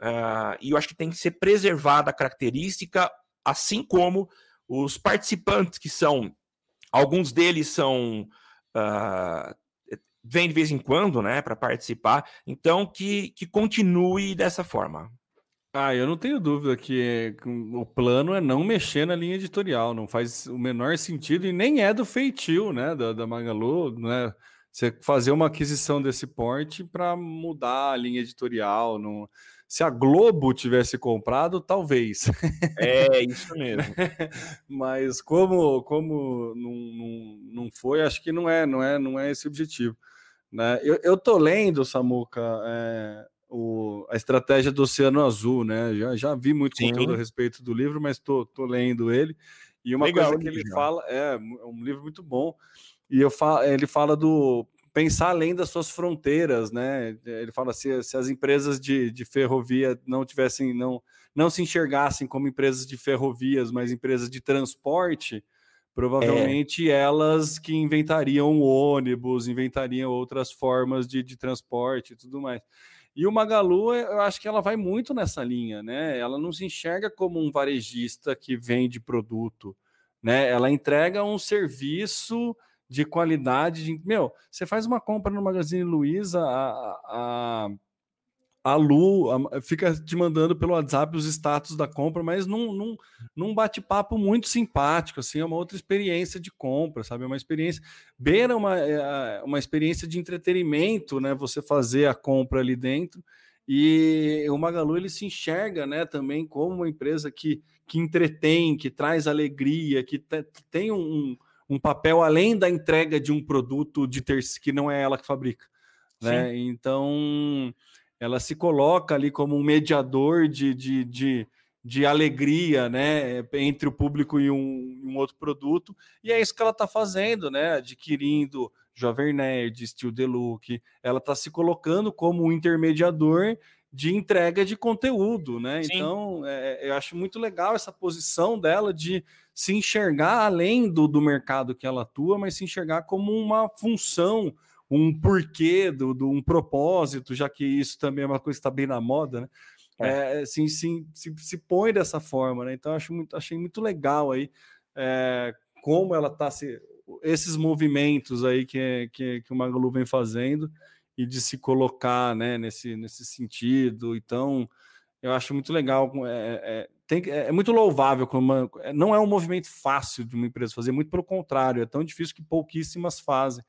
uh, e eu acho que tem que ser preservada a característica, assim como os participantes que são, alguns deles são uh, de vez em quando, né, para participar. Então que, que continue dessa forma. Ah, eu não tenho dúvida que o plano é não mexer na linha editorial, não faz o menor sentido e nem é do feitio, né, da, da Magalu, né? Você fazer uma aquisição desse porte para mudar a linha editorial, não... se a Globo tivesse comprado, talvez. É isso mesmo. Mas como como não, não, não foi, acho que não é não é não é esse o objetivo. Né? Eu, eu tô lendo, Samuca, é, o, a estratégia do Oceano Azul, né? Já, já vi muito Sim. conteúdo a respeito do livro, mas tô, tô lendo ele. E uma Legal, coisa que ele fala é, é um livro muito bom. E eu falo, ele fala do pensar além das suas fronteiras, né? Ele fala se, se as empresas de, de ferrovia não tivessem, não, não se enxergassem como empresas de ferrovias, mas empresas de transporte, Provavelmente é. elas que inventariam o ônibus, inventariam outras formas de, de transporte e tudo mais. E o Magalu, eu acho que ela vai muito nessa linha, né? Ela não se enxerga como um varejista que vende produto, né? Ela entrega um serviço de qualidade. De... Meu, você faz uma compra no Magazine Luiza, a, a, a Lu fica te mandando pelo WhatsApp os status da compra, mas num, num, num bate-papo muito simpático, assim, é uma outra experiência de compra, sabe? É uma experiência, beira uma, é, uma experiência de entretenimento, né? Você fazer a compra ali dentro. E o Magalu ele se enxerga, né, também como uma empresa que, que entretém, que traz alegria, que te, tem um, um papel além da entrega de um produto de terceiro que não é ela que fabrica, né? Sim. Então ela se coloca ali como um mediador de, de, de, de alegria né, entre o público e um, um, outro produto, e é isso que ela está fazendo, né? Adquirindo Jovem Nerd, Steel Deluxe, ela está se colocando como um intermediador de entrega de conteúdo, né? Sim. Então, é, eu acho muito legal essa posição dela de se enxergar além do, do mercado que ela atua, mas se enxergar como uma função um porquê, do, do, um propósito, já que isso também é uma coisa que está bem na moda, né? É. É, assim, sim, se, se põe dessa forma, né? Então acho muito, achei muito legal aí é, como ela está se esses movimentos aí que, que, que o Magalu vem fazendo e de se colocar né, nesse, nesse sentido. Então, eu acho muito legal. É, é, tem, é, é muito louvável. Como não é um movimento fácil de uma empresa fazer, muito pelo contrário, é tão difícil que pouquíssimas fazem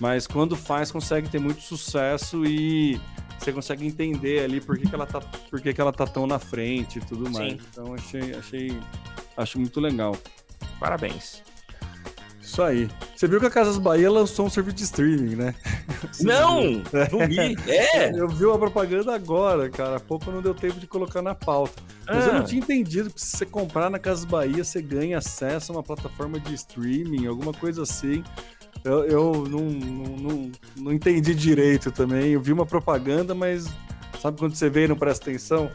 mas quando faz consegue ter muito sucesso e você consegue entender ali por que, que ela tá por que, que ela tá tão na frente e tudo mais. Sim. Então achei achei acho muito legal. Parabéns. Isso aí. Você viu que a Casas Bahia lançou um serviço de streaming, né? Não! Não vi. É! Eu vi uma propaganda agora, cara. Há pouco não deu tempo de colocar na pauta. Mas ah. eu não ah. tinha entendido que se você comprar na Casas Bahia, você ganha acesso a uma plataforma de streaming, alguma coisa assim. Eu, eu não, não, não, não, entendi direito também. Eu vi uma propaganda, mas sabe quando você vê e não presta atenção?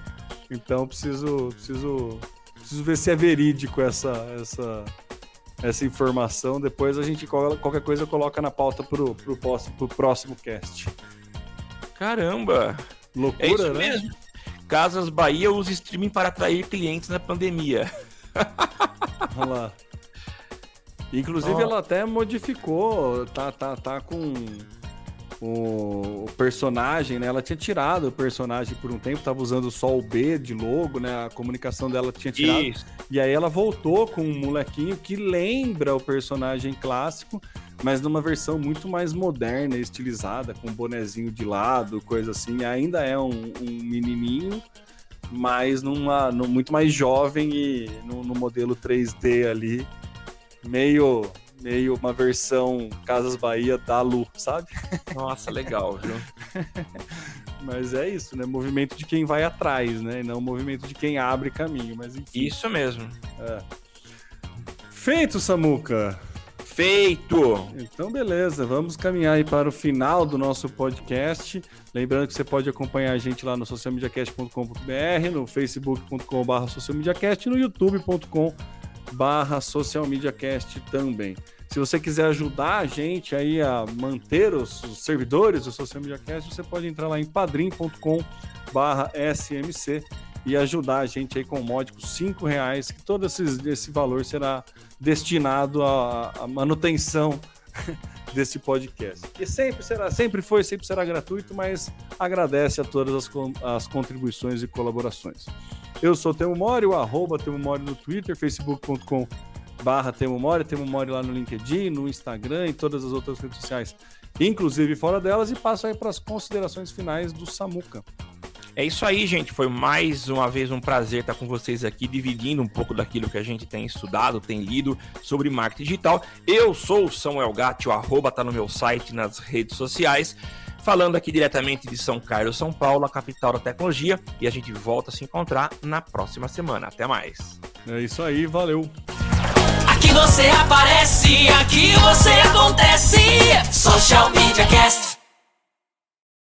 Então preciso, preciso, preciso ver se é verídico essa, essa, essa informação. Depois a gente, qualquer coisa, coloca na pauta pro, pro, próximo, pro próximo cast. Caramba! Loucura, é isso né? Mesmo. Casas Bahia usa streaming para atrair clientes na pandemia. Olha lá. Inclusive, oh. ela até modificou, tá, tá, tá com o, personagem, né? Ela tinha tirado o personagem por um tempo, tava usando só o B de logo, né? A comunicação dela tinha tirado. Isso. E aí ela voltou com um molequinho que lembra o personagem clássico, mas numa versão muito mais moderna, estilizada, com um bonezinho de lado, coisa assim. Ainda é um, um menininho, mas numa, muito mais jovem e no, no modelo 3D ali meio meio uma versão Casas Bahia da Lu, sabe? Nossa, legal, viu? mas é isso, né? Movimento de quem vai atrás, né? E não movimento de quem abre caminho, mas enfim. Isso mesmo. É. Feito, Samuca. Feito! Então, beleza, vamos caminhar aí para o final do nosso podcast. Lembrando que você pode acompanhar a gente lá no socialmediacast.com.br, no facebook.com.br socialmediacast e no youtube.com.br barra Social Media Cast também. Se você quiser ajudar a gente aí a manter os, servidores do Social Media Cast, você pode entrar lá em padrim.com barra SMC e ajudar a gente aí com o módico cinco reais, que todo esse, esse valor será destinado à manutenção desse podcast. Que sempre será, sempre foi, sempre será gratuito, mas agradece a todas as, as contribuições e colaborações. Eu sou Temo Mori, o arroba Temo Mori no Twitter, facebook.com barra Temo Mori, Temo Mori lá no LinkedIn, no Instagram e todas as outras redes sociais, inclusive fora delas, e passo aí para as considerações finais do Samuca. É isso aí, gente. Foi mais uma vez um prazer estar com vocês aqui, dividindo um pouco daquilo que a gente tem estudado, tem lido sobre marketing digital. Eu sou o Samuel Gatti, o arroba tá no meu site, nas redes sociais. Falando aqui diretamente de São Carlos, São Paulo, a capital da tecnologia. E a gente volta a se encontrar na próxima semana. Até mais. É isso aí, valeu. Aqui você aparece, aqui você acontece. Social media